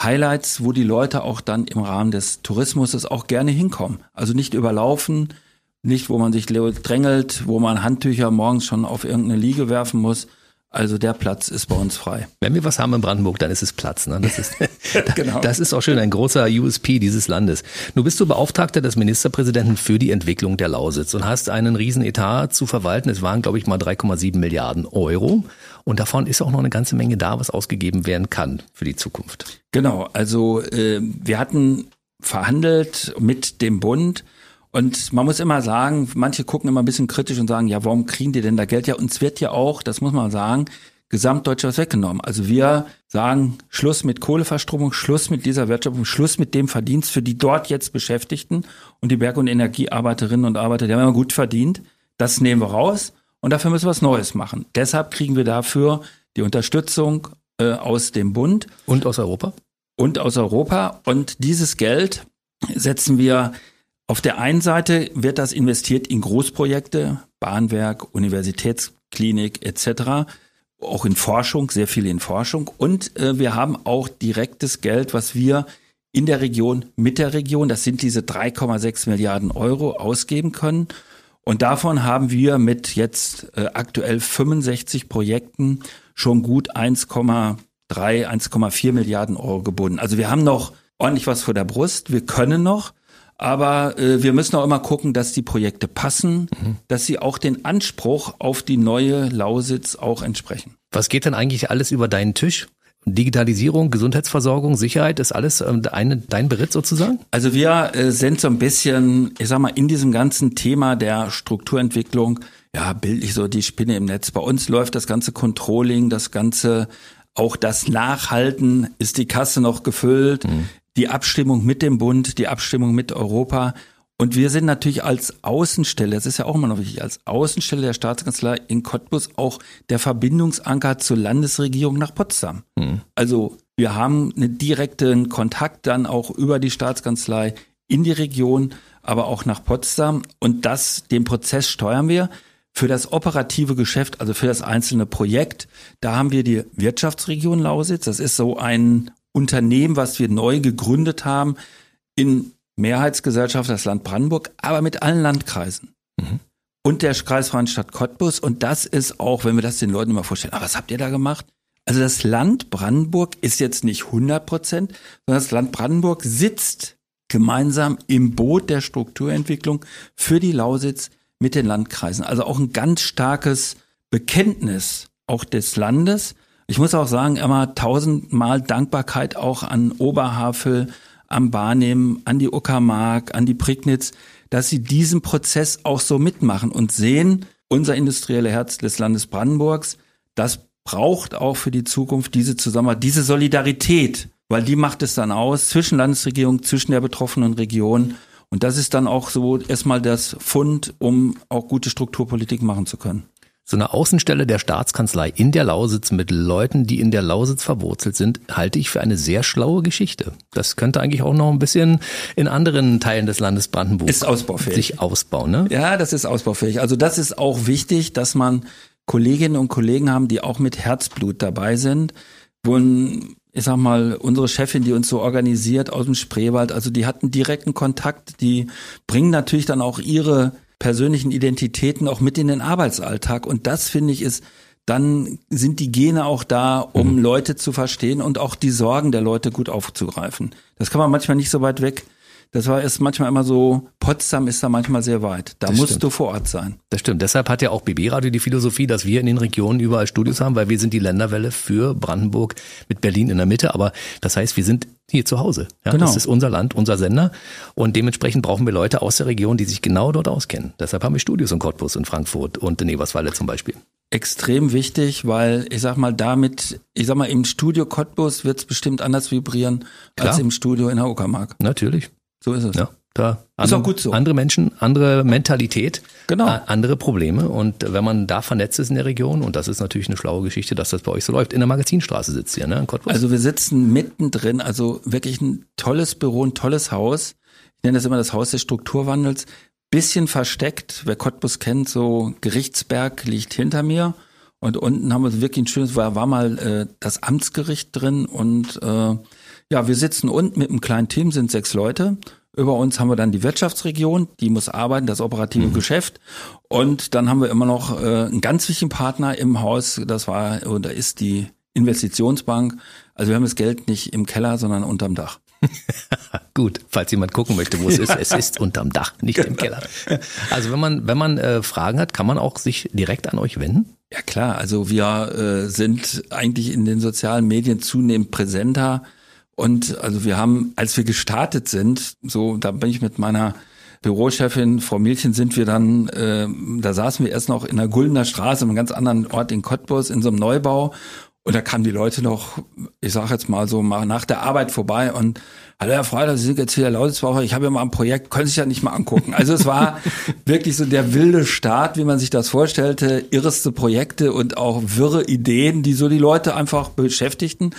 Highlights, wo die Leute auch dann im Rahmen des Tourismus auch gerne hinkommen. Also nicht überlaufen, nicht wo man sich drängelt, wo man Handtücher morgens schon auf irgendeine Liege werfen muss, also der Platz ist bei uns frei. Wenn wir was haben in Brandenburg, dann ist es Platz. Ne? Das, ist, genau. das ist auch schön, ein großer USP dieses Landes. Du bist du Beauftragter des Ministerpräsidenten für die Entwicklung der Lausitz und hast einen riesen Etat zu verwalten. Es waren, glaube ich, mal 3,7 Milliarden Euro. Und davon ist auch noch eine ganze Menge da, was ausgegeben werden kann für die Zukunft. Genau, also äh, wir hatten verhandelt mit dem Bund und man muss immer sagen, manche gucken immer ein bisschen kritisch und sagen, ja, warum kriegen die denn da Geld? Ja, uns wird ja auch, das muss man sagen, gesamtdeutsch was weggenommen. Also wir sagen, Schluss mit Kohleverstromung, Schluss mit dieser Wertschöpfung, Schluss mit dem Verdienst für die dort jetzt Beschäftigten und die Berg- und Energiearbeiterinnen und Arbeiter, die haben immer gut verdient. Das nehmen wir raus und dafür müssen wir was Neues machen. Deshalb kriegen wir dafür die Unterstützung äh, aus dem Bund. Und aus Europa? Und aus Europa. Und dieses Geld setzen wir auf der einen Seite wird das investiert in Großprojekte, Bahnwerk, Universitätsklinik etc., auch in Forschung, sehr viel in Forschung. Und äh, wir haben auch direktes Geld, was wir in der Region, mit der Region, das sind diese 3,6 Milliarden Euro, ausgeben können. Und davon haben wir mit jetzt äh, aktuell 65 Projekten schon gut 1,3, 1,4 Milliarden Euro gebunden. Also wir haben noch ordentlich was vor der Brust. Wir können noch. Aber äh, wir müssen auch immer gucken, dass die Projekte passen, mhm. dass sie auch den Anspruch auf die neue Lausitz auch entsprechen. Was geht denn eigentlich alles über deinen Tisch? Digitalisierung, Gesundheitsversorgung, Sicherheit ist alles äh, eine, dein Beritt sozusagen? Also wir äh, sind so ein bisschen, ich sag mal, in diesem ganzen Thema der Strukturentwicklung, ja, bildlich so die Spinne im Netz. Bei uns läuft das ganze Controlling, das ganze auch das Nachhalten, ist die Kasse noch gefüllt, mhm die Abstimmung mit dem Bund, die Abstimmung mit Europa. Und wir sind natürlich als Außenstelle, das ist ja auch immer noch wichtig, als Außenstelle der Staatskanzlei in Cottbus auch der Verbindungsanker zur Landesregierung nach Potsdam. Mhm. Also wir haben einen direkten Kontakt dann auch über die Staatskanzlei in die Region, aber auch nach Potsdam. Und das, den Prozess steuern wir. Für das operative Geschäft, also für das einzelne Projekt, da haben wir die Wirtschaftsregion Lausitz. Das ist so ein Unternehmen, was wir neu gegründet haben in Mehrheitsgesellschaft das Land Brandenburg, aber mit allen Landkreisen. Mhm. Und der Kreisverein Stadt Cottbus. Und das ist auch, wenn wir das den Leuten immer vorstellen, aber was habt ihr da gemacht? Also das Land Brandenburg ist jetzt nicht 100 Prozent, sondern das Land Brandenburg sitzt gemeinsam im Boot der Strukturentwicklung für die Lausitz mit den Landkreisen. Also auch ein ganz starkes Bekenntnis auch des Landes. Ich muss auch sagen, immer tausendmal Dankbarkeit auch an Oberhavel, am Barnim, an die Uckermark, an die Prignitz, dass sie diesen Prozess auch so mitmachen und sehen, unser industrielle Herz des Landes Brandenburgs, das braucht auch für die Zukunft diese Zusammenarbeit, diese Solidarität, weil die macht es dann aus zwischen Landesregierung, zwischen der betroffenen Region. Und das ist dann auch so erstmal das Fund, um auch gute Strukturpolitik machen zu können. So eine Außenstelle der Staatskanzlei in der Lausitz mit Leuten, die in der Lausitz verwurzelt sind, halte ich für eine sehr schlaue Geschichte. Das könnte eigentlich auch noch ein bisschen in anderen Teilen des Landes Brandenburg ist ausbaufähig. sich ausbauen. Ne? Ja, das ist ausbaufähig. Also das ist auch wichtig, dass man Kolleginnen und Kollegen haben, die auch mit Herzblut dabei sind. Wo ein, ich sag mal, unsere Chefin, die uns so organisiert aus dem Spreewald, also die hatten direkten Kontakt, die bringen natürlich dann auch ihre persönlichen Identitäten auch mit in den Arbeitsalltag. Und das finde ich ist, dann sind die Gene auch da, um mhm. Leute zu verstehen und auch die Sorgen der Leute gut aufzugreifen. Das kann man manchmal nicht so weit weg das war erst manchmal immer so, Potsdam ist da manchmal sehr weit. Da das musst stimmt. du vor Ort sein. Das stimmt. Deshalb hat ja auch BB Radio die Philosophie, dass wir in den Regionen überall Studios haben, weil wir sind die Länderwelle für Brandenburg mit Berlin in der Mitte. Aber das heißt, wir sind hier zu Hause. Ja, genau. Das ist unser Land, unser Sender. Und dementsprechend brauchen wir Leute aus der Region, die sich genau dort auskennen. Deshalb haben wir Studios in Cottbus, in Frankfurt und in Eberswalde zum Beispiel extrem wichtig, weil ich sag mal, damit, ich sag mal, im Studio Cottbus wird es bestimmt anders vibrieren Klar. als im Studio in der Uckermark. Natürlich. So ist es. Ja, da ist andere, auch gut so. Andere Menschen, andere Mentalität, genau. Äh, andere Probleme. Und wenn man da vernetzt ist in der Region, und das ist natürlich eine schlaue Geschichte, dass das bei euch so läuft. In der Magazinstraße sitzt ihr, ne? In Cottbus. Also wir sitzen mittendrin, also wirklich ein tolles Büro, ein tolles Haus. Ich nenne das immer das Haus des Strukturwandels. Bisschen versteckt, wer Cottbus kennt, so Gerichtsberg liegt hinter mir. Und unten haben wir wirklich ein schönes, war, war mal äh, das Amtsgericht drin und äh, ja, wir sitzen unten mit einem kleinen Team, sind sechs Leute. Über uns haben wir dann die Wirtschaftsregion, die muss arbeiten, das operative mhm. Geschäft. Und dann haben wir immer noch äh, einen ganz wichtigen Partner im Haus, das war oder ist die Investitionsbank. Also wir haben das Geld nicht im Keller, sondern unterm Dach. Gut, falls jemand gucken möchte, wo es ist, es ist unterm Dach, nicht im Keller. Also wenn man wenn man äh, Fragen hat, kann man auch sich direkt an euch wenden? Ja klar, also wir äh, sind eigentlich in den sozialen Medien zunehmend präsenter. Und also wir haben, als wir gestartet sind, so da bin ich mit meiner Bürochefin Frau Mielchen sind wir dann, äh, da saßen wir erst noch in der Guldener Straße, einem ganz anderen Ort in Cottbus, in so einem Neubau. Und da kamen die Leute noch, ich sag jetzt mal so, mal nach der Arbeit vorbei und Hallo Herr Freuler, Sie sind jetzt hier der Lausitzbauer, ich habe ja mal ein Projekt, können Sie sich ja nicht mal angucken. Also es war wirklich so der wilde Start, wie man sich das vorstellte, irreste Projekte und auch wirre Ideen, die so die Leute einfach beschäftigten.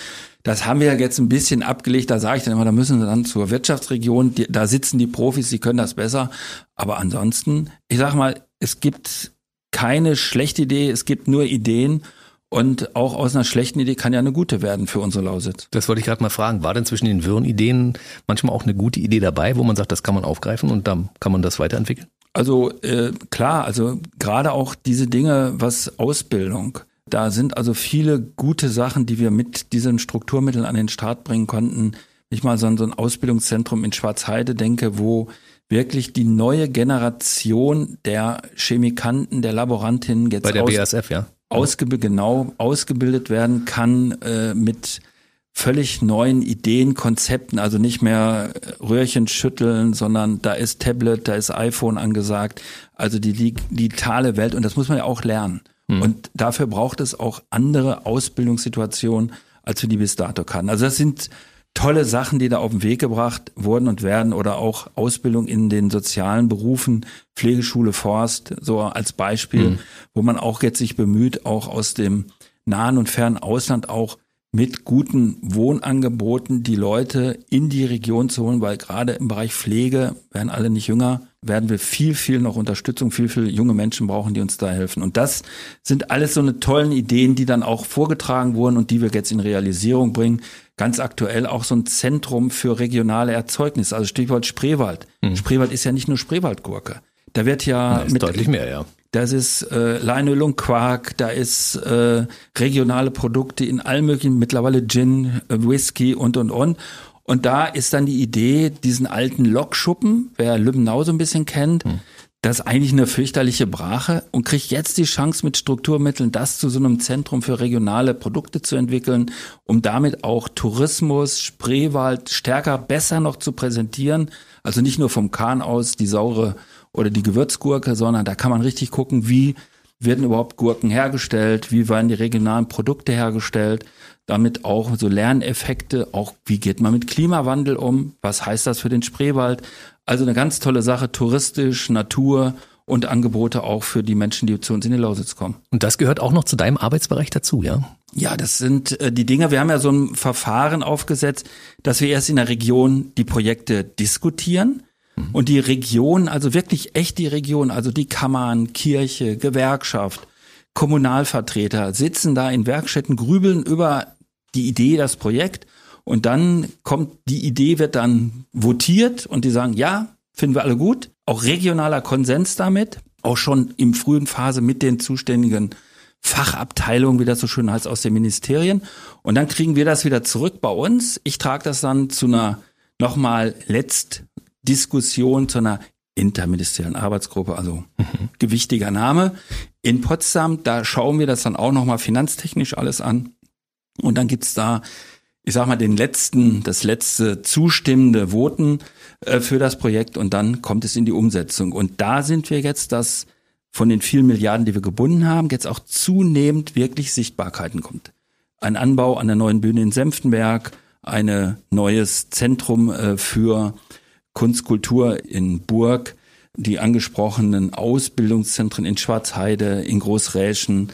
Das haben wir jetzt ein bisschen abgelegt. Da sage ich dann immer, da müssen sie dann zur Wirtschaftsregion. Die, da sitzen die Profis, die können das besser. Aber ansonsten, ich sage mal, es gibt keine schlechte Idee, es gibt nur Ideen. Und auch aus einer schlechten Idee kann ja eine gute werden für unsere Lausitz. Das wollte ich gerade mal fragen. War denn zwischen den wirren Ideen manchmal auch eine gute Idee dabei, wo man sagt, das kann man aufgreifen und dann kann man das weiterentwickeln? Also äh, klar, also gerade auch diese Dinge, was Ausbildung, da sind also viele gute Sachen, die wir mit diesen Strukturmitteln an den Start bringen konnten. Wenn ich mal so ein Ausbildungszentrum in Schwarzheide denke, wo wirklich die neue Generation der Chemikanten, der Laborantinnen jetzt Bei der aus, BASF, ja. Ausgebildet, genau, ausgebildet werden kann äh, mit völlig neuen Ideen, Konzepten, also nicht mehr Röhrchen schütteln, sondern da ist Tablet, da ist iPhone angesagt, also die digitale Welt und das muss man ja auch lernen. Mhm. Und dafür braucht es auch andere Ausbildungssituationen, als wir die bis dato kannten. Also das sind tolle Sachen, die da auf den Weg gebracht wurden und werden oder auch Ausbildung in den sozialen Berufen, Pflegeschule, Forst, so als Beispiel, mhm. wo man auch jetzt sich bemüht, auch aus dem nahen und fernen Ausland auch mit guten Wohnangeboten die Leute in die Region zu holen, weil gerade im Bereich Pflege werden alle nicht jünger, werden wir viel, viel noch Unterstützung, viel, viel junge Menschen brauchen, die uns da helfen. Und das sind alles so eine tollen Ideen, die dann auch vorgetragen wurden und die wir jetzt in Realisierung bringen. Ganz aktuell auch so ein Zentrum für regionale Erzeugnisse, also Stichwort Spreewald. Mhm. Spreewald ist ja nicht nur Spreewaldgurke. Da wird ja mit deutlich mehr, ja. Das ist äh, Leinöl und Quark, da ist äh, regionale Produkte in allen möglichen, mittlerweile Gin, äh, Whisky und und und. Und da ist dann die Idee, diesen alten Lokschuppen, wer Lübbenau so ein bisschen kennt, hm. das ist eigentlich eine fürchterliche Brache und kriegt jetzt die Chance mit Strukturmitteln, das zu so einem Zentrum für regionale Produkte zu entwickeln, um damit auch Tourismus, Spreewald stärker, besser noch zu präsentieren. Also nicht nur vom Kahn aus die saure oder die Gewürzgurke, sondern da kann man richtig gucken, wie werden überhaupt Gurken hergestellt, wie werden die regionalen Produkte hergestellt, damit auch so Lerneffekte, auch wie geht man mit Klimawandel um, was heißt das für den Spreewald. Also eine ganz tolle Sache, touristisch, Natur und Angebote auch für die Menschen, die zu uns in die Lausitz kommen. Und das gehört auch noch zu deinem Arbeitsbereich dazu, ja? Ja, das sind äh, die Dinge. Wir haben ja so ein Verfahren aufgesetzt, dass wir erst in der Region die Projekte diskutieren Mhm. Und die Region, also wirklich echt die Region, also die Kammern, Kirche, Gewerkschaft, Kommunalvertreter sitzen da in Werkstätten, grübeln über die Idee, das Projekt. Und dann kommt, die Idee wird dann votiert und die sagen, ja, finden wir alle gut. Auch regionaler Konsens damit. Auch schon im frühen Phase mit den zuständigen Fachabteilungen, wie das so schön heißt, aus den Ministerien. Und dann kriegen wir das wieder zurück bei uns. Ich trage das dann zu einer nochmal letzt Diskussion zu einer interministeriellen Arbeitsgruppe, also mhm. gewichtiger Name. In Potsdam, da schauen wir das dann auch nochmal finanztechnisch alles an. Und dann gibt's da, ich sag mal, den letzten, das letzte zustimmende Voten äh, für das Projekt und dann kommt es in die Umsetzung. Und da sind wir jetzt, dass von den vielen Milliarden, die wir gebunden haben, jetzt auch zunehmend wirklich Sichtbarkeiten kommt. Ein Anbau an der neuen Bühne in Senftenberg, ein neues Zentrum äh, für Kunstkultur in Burg, die angesprochenen Ausbildungszentren in Schwarzheide, in Großräschen,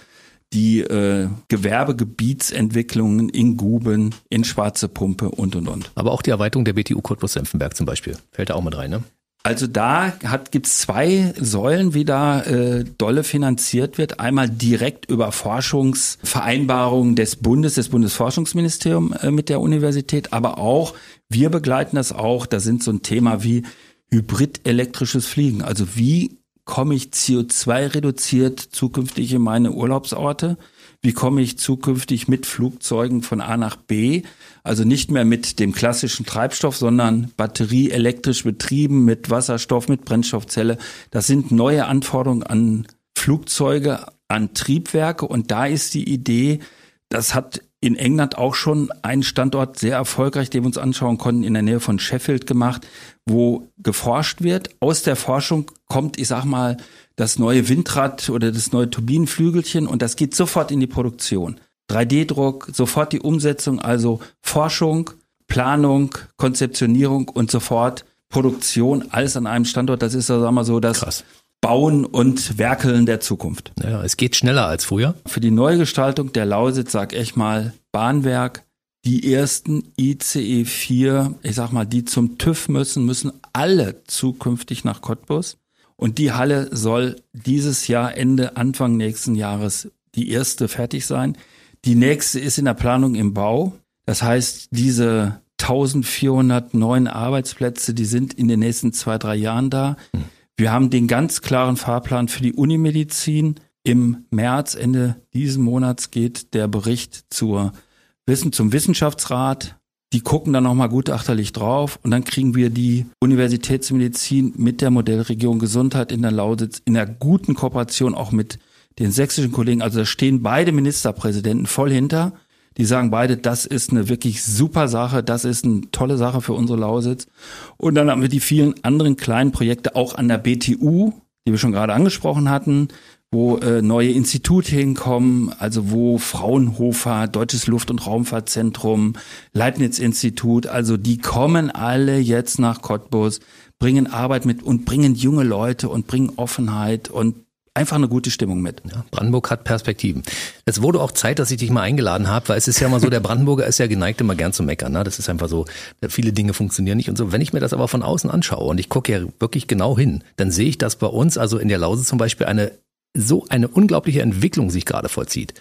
die äh, Gewerbegebietsentwicklungen in Guben, in Schwarze Pumpe und und und. Aber auch die Erweiterung der BTU Cottbus-Senfenberg zum Beispiel fällt da auch mit rein, ne? Also da hat, gibt's zwei Säulen, wie da äh, dolle finanziert wird. Einmal direkt über Forschungsvereinbarungen des Bundes, des Bundesforschungsministeriums äh, mit der Universität, aber auch, wir begleiten das auch, da sind so ein Thema wie hybrid-elektrisches Fliegen. Also wie komme ich CO2 reduziert zukünftig in meine Urlaubsorte? Wie komme ich zukünftig mit Flugzeugen von A nach B? Also nicht mehr mit dem klassischen Treibstoff, sondern batterieelektrisch betrieben mit Wasserstoff, mit Brennstoffzelle. Das sind neue Anforderungen an Flugzeuge, an Triebwerke. Und da ist die Idee, das hat in England auch schon einen Standort sehr erfolgreich, den wir uns anschauen konnten, in der Nähe von Sheffield gemacht, wo geforscht wird. Aus der Forschung kommt, ich sag mal, das neue Windrad oder das neue Turbinenflügelchen und das geht sofort in die Produktion. 3D-Druck, sofort die Umsetzung, also Forschung, Planung, Konzeptionierung und sofort Produktion, alles an einem Standort. Das ist, sagen wir so, das Krass. Bauen und Werkeln der Zukunft. Ja, es geht schneller als früher. Für die Neugestaltung der Lausitz sag ich mal Bahnwerk, die ersten ICE 4, ich sag mal, die zum TÜV müssen, müssen alle zukünftig nach Cottbus. Und die Halle soll dieses Jahr, Ende, Anfang nächsten Jahres, die erste fertig sein. Die nächste ist in der Planung im Bau. Das heißt, diese 1400 neuen Arbeitsplätze, die sind in den nächsten zwei, drei Jahren da. Hm. Wir haben den ganz klaren Fahrplan für die Unimedizin. Im März, Ende diesen Monats geht der Bericht zur Wissen, zum Wissenschaftsrat. Die gucken dann nochmal gutachterlich drauf und dann kriegen wir die Universitätsmedizin mit der Modellregion Gesundheit in der Lausitz in der guten Kooperation auch mit den sächsischen Kollegen. Also da stehen beide Ministerpräsidenten voll hinter. Die sagen beide, das ist eine wirklich super Sache, das ist eine tolle Sache für unsere Lausitz. Und dann haben wir die vielen anderen kleinen Projekte auch an der BTU, die wir schon gerade angesprochen hatten, wo äh, neue Institute hinkommen, also wo Fraunhofer, Deutsches Luft- und Raumfahrtzentrum, Leibniz-Institut, also die kommen alle jetzt nach Cottbus, bringen Arbeit mit und bringen junge Leute und bringen Offenheit und einfach eine gute Stimmung mit. Ja, Brandenburg hat Perspektiven. Es wurde auch Zeit, dass ich dich mal eingeladen habe, weil es ist ja immer so, der Brandenburger ist ja geneigt, immer gern zu meckern. Ne? Das ist einfach so, viele Dinge funktionieren nicht und so. Wenn ich mir das aber von außen anschaue und ich gucke ja wirklich genau hin, dann sehe ich, dass bei uns, also in der Lausitz zum Beispiel, eine so eine unglaubliche Entwicklung sich gerade vollzieht.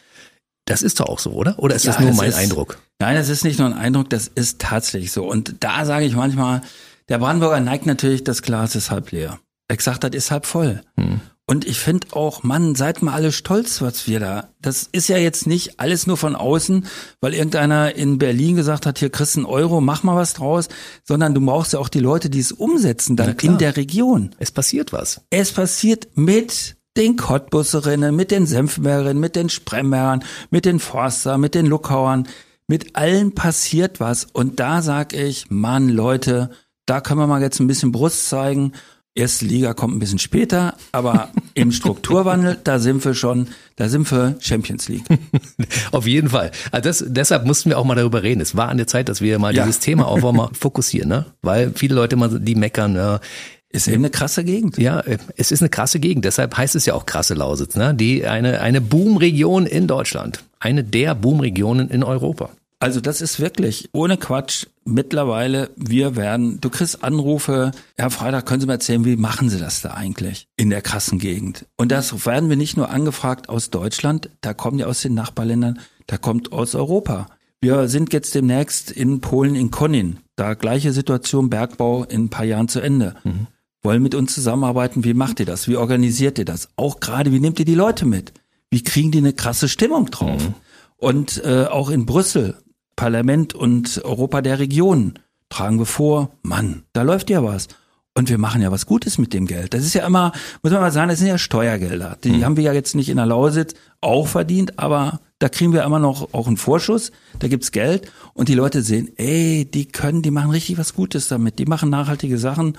Das ist doch auch so, oder? Oder ist ja, das nur das mein ist, Eindruck? Nein, das ist nicht nur ein Eindruck, das ist tatsächlich so. Und da sage ich manchmal, der Brandenburger neigt natürlich, das Glas ist halb leer. Er gesagt hat, ist halb voll. Hm. Und ich finde auch, Mann, seid mal alle stolz, was wir da. Das ist ja jetzt nicht alles nur von außen, weil irgendeiner in Berlin gesagt hat, hier kriegst du einen Euro, mach mal was draus, sondern du brauchst ja auch die Leute, die es umsetzen dann in der Region. Es passiert was. Es passiert mit den Cottbusserinnen, mit den Senfmäherinnen, mit den Spremmern, mit den Forster, mit den Luckauern. Mit allen passiert was. Und da sag ich, Mann, Leute, da können wir mal jetzt ein bisschen Brust zeigen Erste Liga kommt ein bisschen später, aber im Strukturwandel, da sind wir schon, da sind wir Champions League. Auf jeden Fall. Also das, deshalb mussten wir auch mal darüber reden. Es war an der Zeit, dass wir mal ja. dieses Thema auch mal fokussieren, ne? Weil viele Leute mal, die meckern, ja, ist eben eine krasse Gegend. Ja, es ist eine krasse Gegend. Deshalb heißt es ja auch krasse Lausitz, ne? Die eine eine Boomregion in Deutschland, eine der Boomregionen in Europa. Also das ist wirklich ohne Quatsch. Mittlerweile, wir werden, du kriegst Anrufe, Herr Freitag, können Sie mir erzählen, wie machen Sie das da eigentlich in der krassen Gegend? Und das werden wir nicht nur angefragt aus Deutschland, da kommen ja aus den Nachbarländern, da kommt aus Europa. Wir sind jetzt demnächst in Polen, in Konin. Da gleiche Situation, Bergbau in ein paar Jahren zu Ende. Mhm. Wollen mit uns zusammenarbeiten, wie macht ihr das? Wie organisiert ihr das? Auch gerade, wie nehmt ihr die Leute mit? Wie kriegen die eine krasse Stimmung drauf? Mhm. Und äh, auch in Brüssel Parlament und Europa der Regionen tragen wir vor, Mann, da läuft ja was. Und wir machen ja was Gutes mit dem Geld. Das ist ja immer, muss man mal sagen, das sind ja Steuergelder. Die mhm. haben wir ja jetzt nicht in der Lausitz auch verdient, aber da kriegen wir immer noch auch einen Vorschuss, da gibt's Geld und die Leute sehen, ey, die können, die machen richtig was Gutes damit, die machen nachhaltige Sachen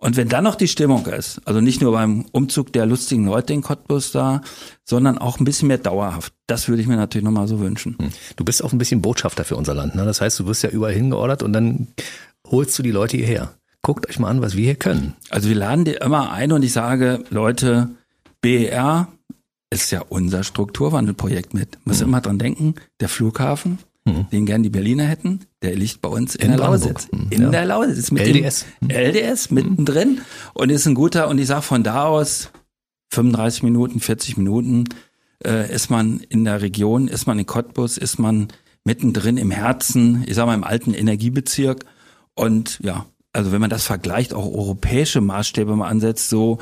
und wenn dann noch die Stimmung ist, also nicht nur beim Umzug der lustigen Leute in Cottbus da, sondern auch ein bisschen mehr dauerhaft, das würde ich mir natürlich nochmal so wünschen. Hm. Du bist auch ein bisschen Botschafter für unser Land. Ne? Das heißt, du wirst ja überall hingeordert und dann holst du die Leute hierher. Guckt euch mal an, was wir hier können. Also wir laden dir immer ein und ich sage, Leute, BER ist ja unser Strukturwandelprojekt mit. Muss mhm. immer dran denken, der Flughafen, mhm. den gern die Berliner hätten, der liegt bei uns in, in der Lausitz. Mhm. In ja. der Lausitz. Mit LDS. Dem LDS mittendrin und ist ein guter, und ich sag von da aus 35 Minuten, 40 Minuten äh, ist man in der Region, ist man in Cottbus, ist man mittendrin im Herzen, ich sag mal im alten Energiebezirk und ja, also wenn man das vergleicht, auch europäische Maßstäbe mal ansetzt, so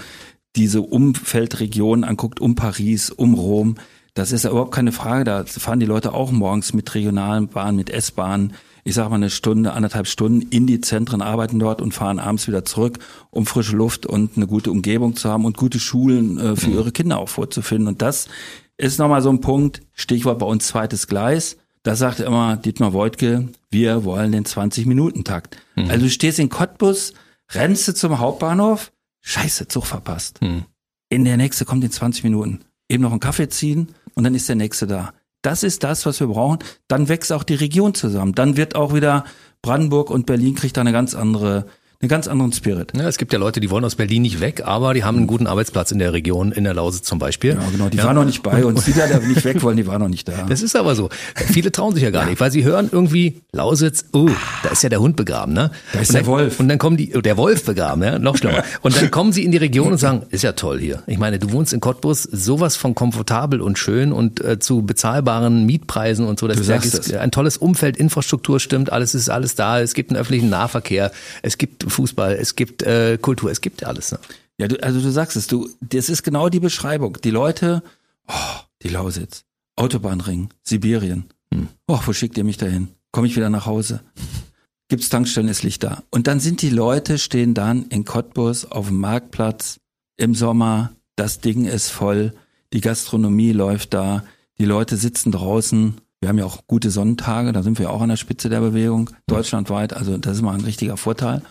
diese Umfeldregionen anguckt, um Paris, um Rom, das ist überhaupt keine Frage. Da fahren die Leute auch morgens mit regionalen Bahnen, mit S-Bahnen, ich sage mal eine Stunde, anderthalb Stunden in die Zentren, arbeiten dort und fahren abends wieder zurück, um frische Luft und eine gute Umgebung zu haben und gute Schulen äh, für mhm. ihre Kinder auch vorzufinden. Und das ist nochmal so ein Punkt, Stichwort bei uns zweites Gleis. Da sagt immer Dietmar Woidke, wir wollen den 20-Minuten-Takt. Mhm. Also du stehst in Cottbus, rennst du zum Hauptbahnhof, scheiße, Zug verpasst. Mhm. In der nächste kommt in 20 Minuten. Eben noch einen Kaffee ziehen, und dann ist der nächste da. Das ist das, was wir brauchen. Dann wächst auch die Region zusammen. Dann wird auch wieder Brandenburg und Berlin kriegt da eine ganz andere einen ganz anderen Spirit. Ja, es gibt ja Leute, die wollen aus Berlin nicht weg, aber die haben einen guten Arbeitsplatz in der Region, in der Lausitz zum Beispiel. Ja, genau, die ja. waren noch nicht bei uns. Die, die da nicht weg wollen, die waren noch nicht da. Das ist aber so. Viele trauen sich ja gar nicht, weil sie hören irgendwie Lausitz, oh, da ist ja der Hund begraben, ne? Da ist dann, der Wolf. Und dann kommen die, oh, der Wolf begraben, ja, noch schlimmer. Und dann kommen sie in die Region und sagen, ist ja toll hier. Ich meine, du wohnst in Cottbus, sowas von komfortabel und schön und äh, zu bezahlbaren Mietpreisen und so. Das ist ja, ein tolles Umfeld, Infrastruktur stimmt, alles ist alles da. Es gibt einen öffentlichen Nahverkehr, es gibt Fußball, es gibt gibt äh, Kultur, es gibt alles. Ne? Ja, du, also du sagst es, du, das ist genau die Beschreibung. Die Leute, oh, die Lausitz, Autobahnring, Sibirien. Hm. Oh, wo schickt ihr mich dahin? Komme ich wieder nach Hause? Gibt's Tankstellen, ist Licht da. Und dann sind die Leute, stehen dann in Cottbus auf dem Marktplatz im Sommer, das Ding ist voll, die Gastronomie läuft da, die Leute sitzen draußen. Wir haben ja auch gute Sonnentage, da sind wir auch an der Spitze der Bewegung, deutschlandweit. Also das ist mal ein richtiger Vorteil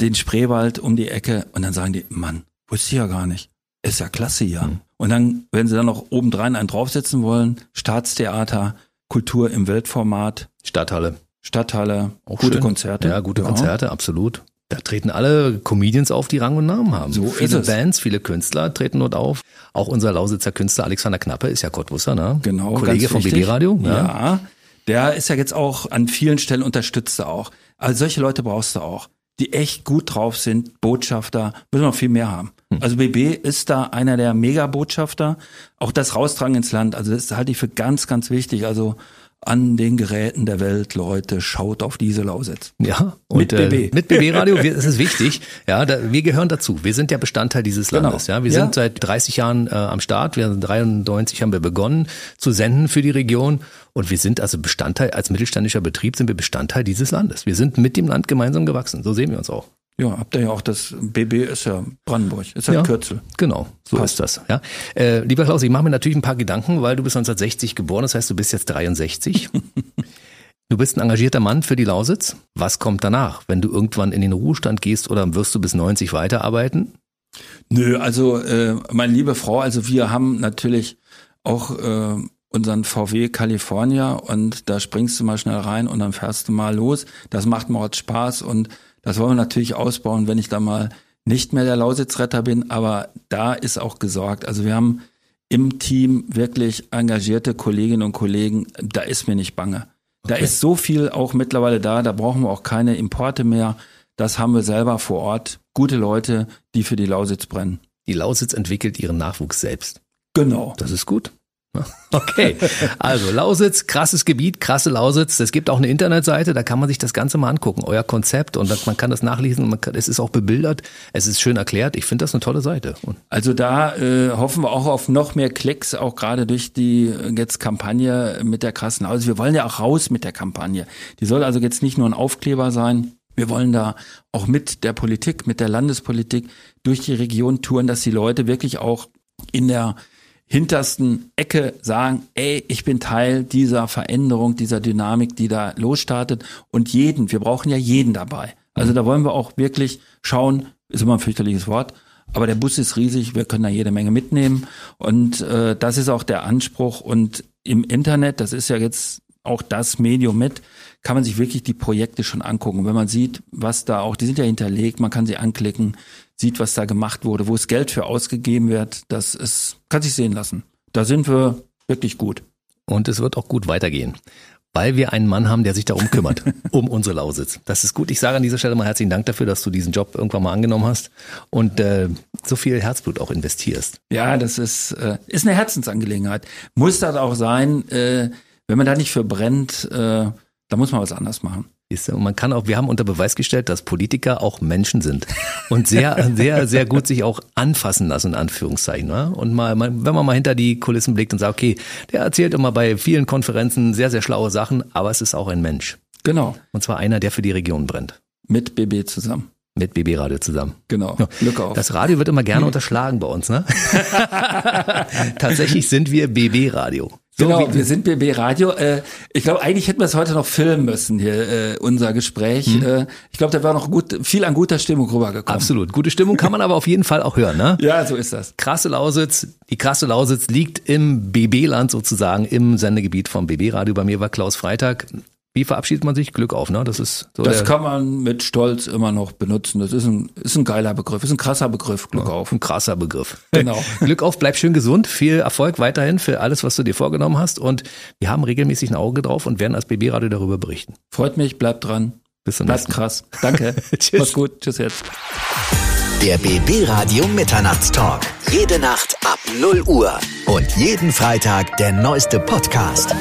den Spreewald um die Ecke und dann sagen die, Mann, wusste ich ja gar nicht. ist ja klasse hier. Mhm. Und dann, wenn sie dann noch obendrein einen draufsetzen wollen, Staatstheater, Kultur im Weltformat. Stadthalle. Stadthalle, auch gute schön. Konzerte. Ja, gute ja. Konzerte, absolut. Da treten alle Comedians auf, die Rang und Namen haben. So viele Bands, viele Künstler treten dort auf. Auch unser Lausitzer Künstler Alexander Knappe ist ja Cottbusser, ne? Genau. Kollege vom BB Radio. Ja. ja. Der ist ja jetzt auch an vielen Stellen unterstützt auch. Also solche Leute brauchst du auch, die echt gut drauf sind, Botschafter, müssen wir noch viel mehr haben. Hm. Also BB ist da einer der Mega-Botschafter. Auch das Raustragen ins Land, also das halte ich für ganz, ganz wichtig. Also an den Geräten der Welt, Leute, schaut auf diese Lausitz. Ja, und, mit BB. Äh, mit BB Radio, es ist wichtig. Ja, da, wir gehören dazu. Wir sind ja Bestandteil dieses genau. Landes. Ja, wir ja. sind seit 30 Jahren äh, am Start. Wir sind 93 haben wir begonnen zu senden für die Region und wir sind also Bestandteil als mittelständischer Betrieb sind wir Bestandteil dieses Landes. Wir sind mit dem Land gemeinsam gewachsen. So sehen wir uns auch. Ja, habt ihr ja auch das BB ist ja Brandenburg, ist ja, ja Kürzel. Genau, so Passt. ist das. Ja, äh, lieber Klaus, ich mache mir natürlich ein paar Gedanken, weil du bist 1960 geboren, das heißt, du bist jetzt 63. du bist ein engagierter Mann für die Lausitz. Was kommt danach, wenn du irgendwann in den Ruhestand gehst oder wirst du bis 90 weiterarbeiten? Nö, also äh, meine liebe Frau, also wir haben natürlich auch äh, unseren VW California und da springst du mal schnell rein und dann fährst du mal los. Das macht mir auch Spaß und das wollen wir natürlich ausbauen, wenn ich da mal nicht mehr der Lausitzretter bin, aber da ist auch gesorgt. Also wir haben im Team wirklich engagierte Kolleginnen und Kollegen, da ist mir nicht bange. Da ist so viel auch mittlerweile da, da brauchen wir auch keine Importe mehr. Das haben wir selber vor Ort. Gute Leute, die für die Lausitz brennen. Die Lausitz entwickelt ihren Nachwuchs selbst. Genau. Das ist gut. Okay, also Lausitz, krasses Gebiet, krasse Lausitz. Es gibt auch eine Internetseite, da kann man sich das Ganze mal angucken, euer Konzept und man kann das nachlesen. Man kann, es ist auch bebildert, es ist schön erklärt. Ich finde das eine tolle Seite. Also da äh, hoffen wir auch auf noch mehr Klicks, auch gerade durch die äh, jetzt Kampagne mit der krassen Lausitz. Wir wollen ja auch raus mit der Kampagne. Die soll also jetzt nicht nur ein Aufkleber sein. Wir wollen da auch mit der Politik, mit der Landespolitik durch die Region touren, dass die Leute wirklich auch in der hintersten Ecke sagen, ey, ich bin Teil dieser Veränderung, dieser Dynamik, die da losstartet. Und jeden, wir brauchen ja jeden dabei. Also da wollen wir auch wirklich schauen, ist immer ein fürchterliches Wort, aber der Bus ist riesig, wir können da jede Menge mitnehmen. Und äh, das ist auch der Anspruch. Und im Internet, das ist ja jetzt auch das Medium mit, kann man sich wirklich die Projekte schon angucken. wenn man sieht, was da auch, die sind ja hinterlegt, man kann sie anklicken, sieht, was da gemacht wurde, wo es Geld für ausgegeben wird, das ist, kann sich sehen lassen. Da sind wir wirklich gut. Und es wird auch gut weitergehen. Weil wir einen Mann haben, der sich darum kümmert, um unsere Lausitz. Das ist gut. Ich sage an dieser Stelle mal herzlichen Dank dafür, dass du diesen Job irgendwann mal angenommen hast und äh, so viel Herzblut auch investierst. Ja, das ist, äh, ist eine Herzensangelegenheit. Muss das auch sein. Äh, wenn man da nicht für brennt, äh, da muss man was anders machen. Und man kann auch, wir haben unter Beweis gestellt, dass Politiker auch Menschen sind und sehr, sehr, sehr gut sich auch anfassen lassen, in Anführungszeichen. Ne? Und mal, wenn man mal hinter die Kulissen blickt und sagt, okay, der erzählt immer bei vielen Konferenzen sehr, sehr schlaue Sachen, aber es ist auch ein Mensch. Genau. Und zwar einer, der für die Region brennt. Mit BB zusammen. Mit BB Radio zusammen. Genau. Glück auf. Das Radio wird immer gerne unterschlagen bei uns, ne? Tatsächlich sind wir BB Radio. So genau, wir sind BB Radio. Äh, ich glaube, eigentlich hätten wir es heute noch filmen müssen hier, äh, unser Gespräch. Hm. Äh, ich glaube, da war noch gut, viel an guter Stimmung rübergekommen. Absolut. Gute Stimmung kann man aber auf jeden Fall auch hören, ne? Ja, so ist das. Krasse Lausitz. Die krasse Lausitz liegt im BB-Land sozusagen, im Sendegebiet vom BB Radio. Bei mir war Klaus Freitag. Wie verabschiedet man sich? Glück auf, ne? Das ist so Das kann man mit Stolz immer noch benutzen. Das ist ein, ist ein geiler Begriff, ist ein krasser Begriff. Glück ja, auf. Ein krasser Begriff. Genau. Glück auf, bleib schön gesund. Viel Erfolg weiterhin für alles, was du dir vorgenommen hast. Und wir haben regelmäßig ein Auge drauf und werden als BB-Radio darüber berichten. Freut mich, bleibt dran. Bis zum nächsten Mal. krass. Danke. Tschüss. Mach's gut. Tschüss jetzt. Der BB Radio Mitternachtstalk. Jede Nacht ab 0 Uhr. Und jeden Freitag der neueste Podcast.